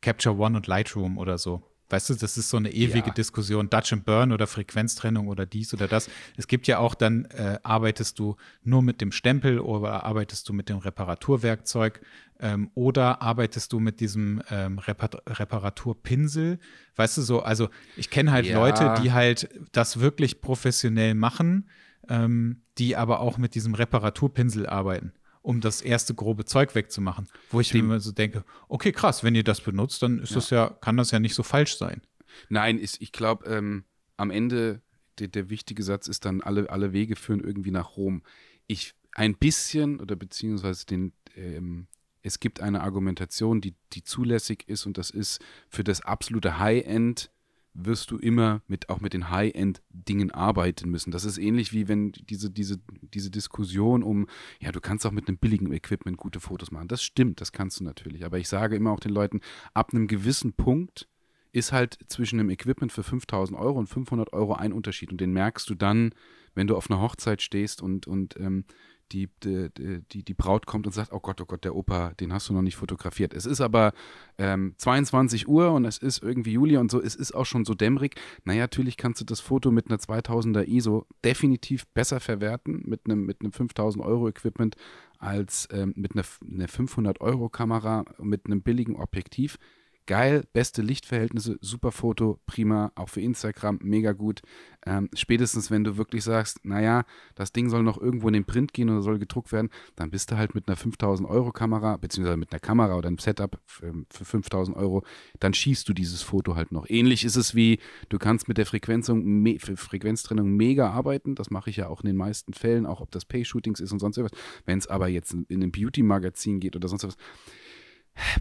Capture One und Lightroom oder so. Weißt du, das ist so eine ewige Ja. Diskussion, Dutch and Burn oder Frequenztrennung oder dies oder das. Es gibt ja auch dann, äh, arbeitest du nur mit dem Stempel oder arbeitest du mit dem Reparaturwerkzeug ähm, oder arbeitest du mit diesem ähm, Repar Reparaturpinsel. Weißt du so, also ich kenne halt Ja. Leute, die halt das wirklich professionell machen, ähm, die aber auch mit diesem Reparaturpinsel arbeiten um das erste grobe Zeug wegzumachen. Wo ich mir immer so denke, okay, krass, wenn ihr das benutzt, dann ist das ja, kann das ja nicht so falsch sein. Nein, ist, ich glaube, ähm, am Ende der, der wichtige Satz ist dann, alle, alle Wege führen irgendwie nach Rom. Ich ein bisschen oder beziehungsweise den, ähm, es gibt eine Argumentation, die, die zulässig ist und das ist für das absolute High-End wirst du immer mit auch mit den High-End-Dingen arbeiten müssen. Das ist ähnlich wie wenn diese, diese, diese Diskussion um, ja, du kannst auch mit einem billigen Equipment gute Fotos machen. Das stimmt, das kannst du natürlich. Aber ich sage immer auch den Leuten, ab einem gewissen Punkt ist halt zwischen einem Equipment für 5000 Euro und 500 Euro ein Unterschied. Und den merkst du dann, wenn du auf einer Hochzeit stehst und, und ähm, die, die, die, die Braut kommt und sagt, oh Gott, oh Gott, der Opa, den hast du noch nicht fotografiert. Es ist aber ähm, 22 Uhr und es ist irgendwie Juli und so, es ist auch schon so dämmerig. Naja, natürlich kannst du das Foto mit einer 2000er ISO definitiv besser verwerten, mit einem, mit einem 5000 Euro Equipment, als ähm, mit einer, einer 500 Euro Kamera mit einem billigen Objektiv geil, beste Lichtverhältnisse, super Foto, prima, auch für Instagram, mega gut. Ähm, spätestens, wenn du wirklich sagst, naja, das Ding soll noch irgendwo in den Print gehen oder soll gedruckt werden, dann bist du halt mit einer 5000 Euro Kamera, beziehungsweise mit einer Kamera oder einem Setup für, für 5000 Euro, dann schießt du dieses Foto halt noch. Ähnlich ist es wie, du kannst mit der Frequenzung, me Frequenztrennung mega arbeiten, das mache ich ja auch in den meisten Fällen, auch ob das Pay-Shootings ist und sonst irgendwas. Wenn es aber jetzt in ein Beauty-Magazin geht oder sonst was,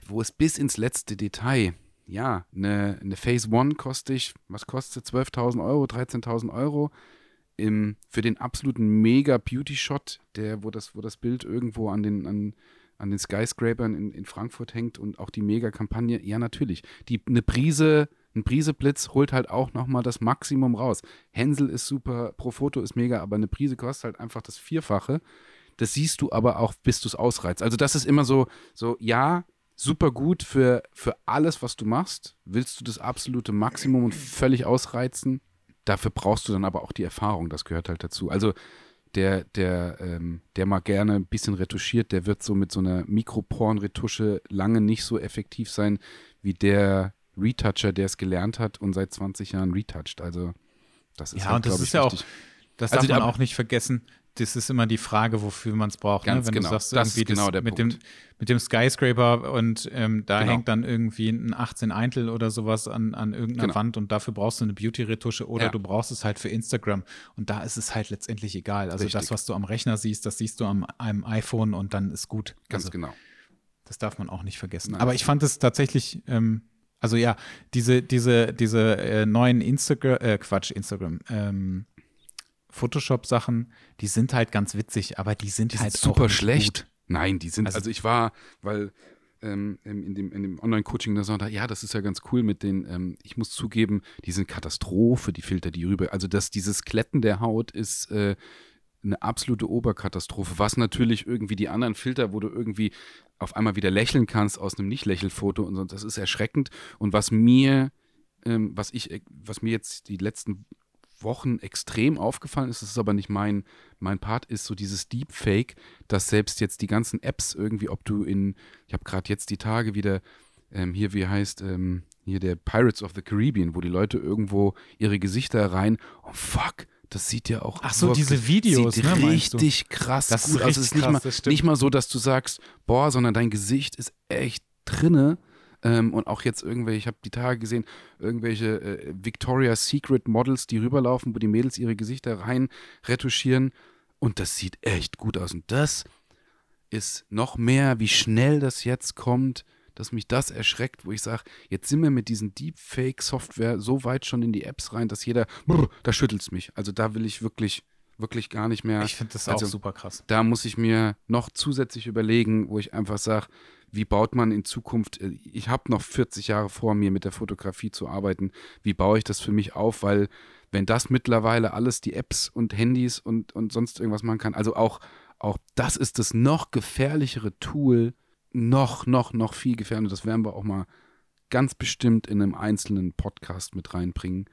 wo es bis ins letzte Detail, ja, eine, eine Phase One kostet ich, was kostet 12.000 Euro, 13.000 Euro im, für den absoluten mega Beauty-Shot, der, wo das, wo das Bild irgendwo an den, an, an den Skyscrapern in, in Frankfurt hängt und auch die Mega-Kampagne, ja, natürlich. Die, eine Prise, ein Priseblitz holt halt auch nochmal das Maximum raus. Hänsel ist super, Pro Foto ist mega, aber eine Prise kostet halt einfach das Vierfache. Das siehst du aber auch, bis du es ausreizt. Also das ist immer so, so, ja, super gut für, für alles, was du machst. Willst du das absolute Maximum und völlig ausreizen? Dafür brauchst du dann aber auch die Erfahrung, das gehört halt dazu. Also der, der, ähm, der mal gerne ein bisschen retuschiert, der wird so mit so einer Mikroporn-Retusche lange nicht so effektiv sein wie der Retoucher, der es gelernt hat und seit 20 Jahren retoucht. Also das ist ja, halt, und das ist ich, ja auch, das Also darf man die- auch nicht vergessen. Das ist immer die Frage, wofür man es braucht. Ganz ne? Wenn genau. du sagst, Das irgendwie genau der mit, Punkt. dem, mit dem Skyscraper und ähm, da Genau. hängt dann irgendwie ein 18 Eintel oder sowas an, an irgendeiner Genau. Wand und dafür brauchst du eine Beauty-Retusche oder Ja. du brauchst es halt für Instagram. Und da ist es halt letztendlich egal. Also Richtig. das, was du am Rechner siehst, das siehst du am einem iPhone und dann ist gut. Ganz also, genau. Das darf man auch nicht vergessen. Nein. Aber ich fand es tatsächlich, ähm, also ja, diese, diese, diese äh, neuen Instagram, äh, Quatsch, Instagram, ähm, Photoshop-Sachen, die sind halt ganz witzig, aber die sind Die halt sind auch super schlecht. Gut. Nein, die sind, Also- also, ich war, weil ähm, in dem, in dem Online-Coaching da so, ja, das ist ja ganz cool mit den, ähm, ich muss zugeben, die sind Katastrophe, die Filter, die rüber, also das, dieses Kletten der Haut ist äh, eine absolute Oberkatastrophe, was natürlich irgendwie die anderen Filter, wo du irgendwie auf einmal wieder lächeln kannst aus einem Nicht-Lächelfoto und so, das ist erschreckend und was mir, ähm, was ich, was mir jetzt die letzten Wochen extrem aufgefallen ist, das ist aber nicht mein, mein Part, ist so dieses Deepfake, dass selbst jetzt die ganzen Apps irgendwie, ob du in, ich habe gerade jetzt die Tage wieder ähm, hier, wie heißt, ähm, hier der Pirates of the Caribbean, wo die Leute irgendwo ihre Gesichter rein, oh fuck, das sieht ja auch Ach so, diese Videos, sieht ne, richtig krass Das ist gut. aus. richtig es ist nicht, krass, mal, nicht mal so, dass du sagst, boah, sondern dein Gesicht ist echt drinne. Ähm, und auch jetzt irgendwelche, ich habe die Tage gesehen, irgendwelche äh, Victoria's Secret Models, die rüberlaufen, wo die Mädels ihre Gesichter rein retuschieren. Und das sieht echt gut aus. Und das ist noch mehr, wie schnell das jetzt kommt, dass mich das erschreckt, wo ich sage, jetzt sind wir mit diesen Deepfake-Software so weit schon in die Apps rein, dass jeder, brr, da schüttelt es mich. Also da will ich wirklich, wirklich gar nicht mehr. Ich finde das also, auch super krass. Da muss ich mir noch zusätzlich überlegen, wo ich einfach sage, wie baut man in Zukunft, äh, ich habe noch 40 Jahre vor mir mit der Fotografie zu arbeiten, wie baue ich das für mich auf, weil wenn das mittlerweile alles die Apps und Handys und, und sonst irgendwas machen kann, also auch, auch das ist das noch gefährlichere Tool, noch, noch, noch viel gefährlicher. Das werden wir auch mal ganz bestimmt in einem einzelnen Podcast mit reinbringen.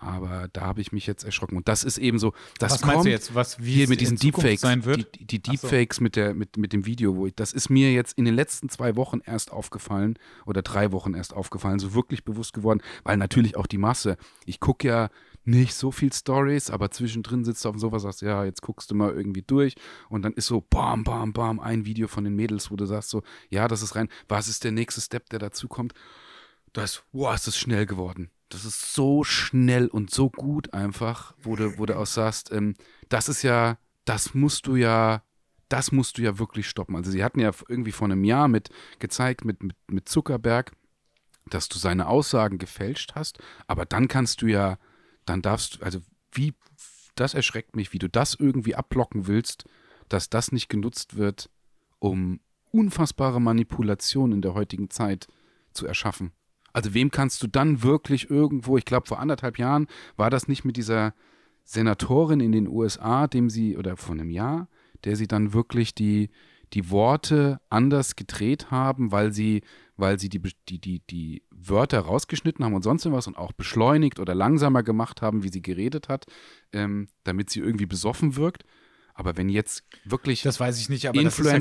Aber da habe ich mich jetzt erschrocken. Und das ist eben so, das was kommt jetzt, was hier mit diesen Deepfakes, sein wird? die, die Ach so. Deepfakes mit, der, mit, mit dem Video, wo ich, das ist mir jetzt in den letzten zwei Wochen erst aufgefallen oder drei Wochen erst aufgefallen, so wirklich bewusst geworden, weil natürlich auch die Masse, ich gucke ja nicht so viel Stories, aber zwischendrin sitzt du auf dem Sofa, sagst, ja, jetzt guckst du mal irgendwie durch und dann ist so bam, bam, bam, ein Video von den Mädels, wo du sagst so, ja, das ist rein, was ist der nächste Step, der dazu kommt? Das, wow, ist das schnell geworden. Das ist so schnell und so gut einfach, wo du, wo du auch sagst, ähm, das ist ja, das musst du ja, das musst du ja wirklich stoppen. Also sie hatten ja irgendwie vor einem Jahr mit gezeigt mit, mit, mit Zuckerberg, dass du seine Aussagen gefälscht hast, aber dann kannst du ja, dann darfst du, also wie, das erschreckt mich, wie du das irgendwie abblocken willst, dass das nicht genutzt wird, um unfassbare Manipulation in der heutigen Zeit zu erschaffen. Also wem kannst du dann wirklich irgendwo, ich glaube vor anderthalb Jahren war das nicht mit dieser Senatorin in den USA, dem sie, oder vor einem Jahr, der sie dann wirklich die, die Worte anders gedreht haben, weil sie, weil sie die, die, die, die Wörter rausgeschnitten haben und sonst was und auch beschleunigt oder langsamer gemacht haben, wie sie geredet hat, ähm, damit sie irgendwie besoffen wirkt. Aber wenn jetzt wirklich Das weiß ich nicht, aber das ist ja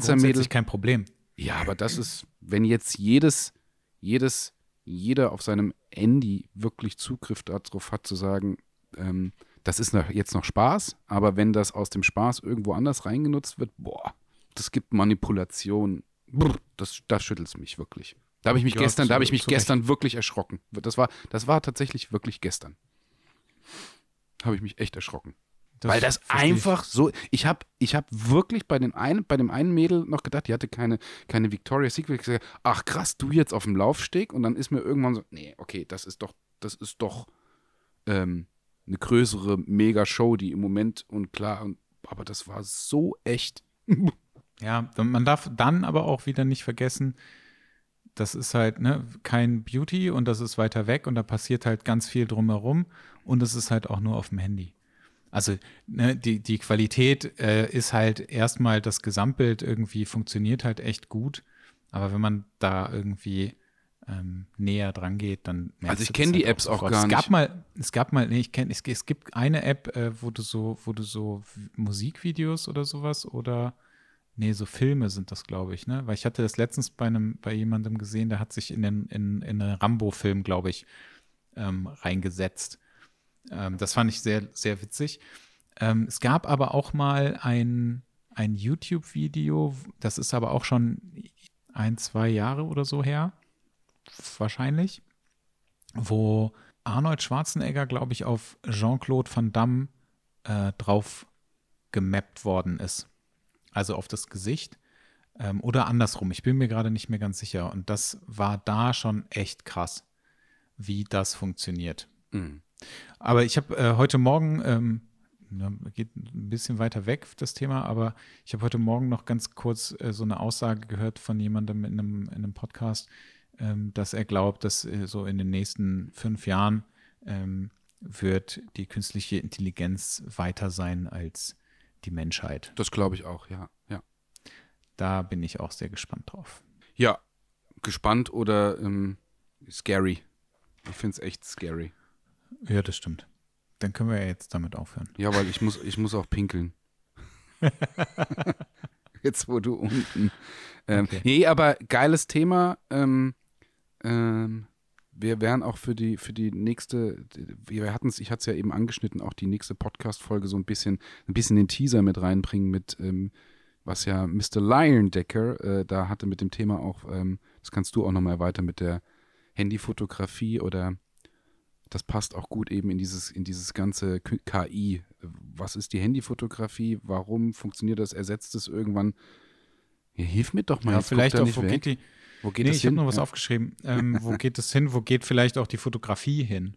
kein Problem. ja, aber das ist, wenn jetzt jedes, jedes, jeder auf seinem Handy wirklich Zugriff darauf hat, zu sagen, ähm, das ist noch, jetzt noch Spaß, aber wenn das aus dem Spaß irgendwo anders reingenutzt wird, boah, das gibt Manipulation. Brr, das, das schüttelt mich wirklich. Da habe ich mich Ja, gestern, zu- da habe ich mich zu Recht. gestern wirklich erschrocken. Das war, das war tatsächlich wirklich gestern. Habe ich mich echt erschrocken. Weil das verstehe ich. einfach so. Ich habe ich hab wirklich bei, den einen, bei dem einen Mädel noch gedacht, die hatte keine, keine Victoria's Secret. gesagt, Ach krass, du jetzt auf dem Laufsteg. Und dann ist mir irgendwann so, nee, okay, das ist doch, das ist doch ähm, eine größere Mega-Show, die im Moment und klar, und, aber das war so echt. Ja, man darf dann aber auch wieder nicht vergessen, das ist halt ne, kein Beauty und das ist weiter weg und da passiert halt ganz viel drumherum und es ist halt auch nur auf dem Handy. Also ne, die, die Qualität äh, ist halt erstmal, das Gesamtbild irgendwie funktioniert halt echt gut, aber wenn man da irgendwie ähm, näher dran geht, dann Also ich du kenn das die halt Apps auch sofort. gar es gab nicht. Mal, es gab mal, nee, ich kenne, es, es gibt eine App, äh, wo du so, wo du so Musikvideos oder sowas oder Nee, so Filme sind das, glaube ich, ne? Weil ich hatte das letztens bei einem, bei jemandem gesehen, der hat sich in den, in, in einen Rambo-Film, glaube ich, ähm, reingesetzt. Ähm, das fand ich sehr, sehr witzig. Ähm, es gab aber auch mal ein, ein YouTube-Video, das ist aber auch schon ein, zwei Jahre oder so her, wahrscheinlich, wo Arnold Schwarzenegger, glaube ich, auf Jean-Claude Van Damme äh, drauf gemappt worden ist also auf das Gesicht ähm, oder andersrum. Ich bin mir gerade nicht mehr ganz sicher. Und das war da schon echt krass, wie das funktioniert. Mhm. Aber ich habe äh, heute Morgen, ähm, ja, geht ein bisschen weiter weg das Thema, aber ich habe heute Morgen noch ganz kurz äh, so eine Aussage gehört von jemandem in einem, in einem Podcast, ähm, dass er glaubt, dass äh, so in den nächsten fünf Jahren ähm, wird die künstliche Intelligenz weiter sein als die Menschheit. Das glaube ich auch, ja. Ja, Da bin ich auch sehr gespannt drauf. ja gespannt oder ähm, scary. Ich finde es echt scary. Ja, das stimmt. Dann können wir ja jetzt damit aufhören. Ja, weil ich muss, ich muss auch pinkeln. Jetzt, wo du unten. Ähm, Okay. Nee, aber geiles Thema. Ähm, ähm, wir werden auch für die, für die nächste, wir hatten es, ich hatte es ja eben angeschnitten, auch die nächste Podcast-Folge so ein bisschen, ein bisschen den Teaser mit reinbringen, mit ähm, was ja Mr. Leyendecker äh, da hatte mit dem Thema auch, ähm, das kannst du auch nochmal erweitern mit der Handyfotografie oder das passt auch gut eben in dieses, in dieses ganze KI. Was ist die Handyfotografie? Warum funktioniert das? Ersetzt es irgendwann? Ja, hilf mir doch mal. Ja, vielleicht auch, wo weg. geht die, Wo geht nee, das ich habe hin? nur was ja. aufgeschrieben. Ähm, wo geht es hin? Wo geht vielleicht auch die Fotografie hin?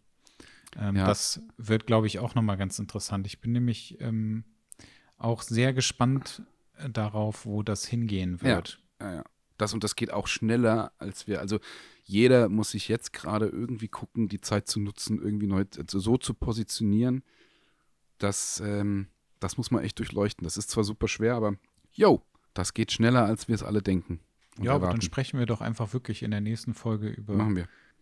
Ähm, Ja. Das wird, glaube ich, auch nochmal ganz interessant. Ich bin nämlich ähm, auch sehr gespannt äh, darauf, wo das hingehen Ja. wird. Ja, ja. Das und das geht auch schneller, als wir. Also jeder muss sich jetzt gerade irgendwie gucken, die Zeit zu nutzen, irgendwie neu also so zu positionieren. Das, ähm, das muss man echt durchleuchten. Das ist zwar super schwer, aber yo, das geht schneller, als wir es alle denken. Ja, aber erwarten. dann sprechen wir doch einfach wirklich in der nächsten Folge über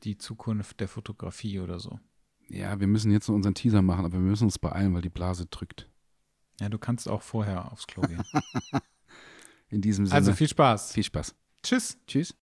die Zukunft der Fotografie oder so. Ja, wir müssen jetzt noch unseren Teaser machen, aber wir müssen uns beeilen, weil die Blase drückt. Ja, du kannst auch vorher aufs Klo gehen. In diesem Sinne, also viel Spaß. viel Spaß. Tschüss. Tschüss.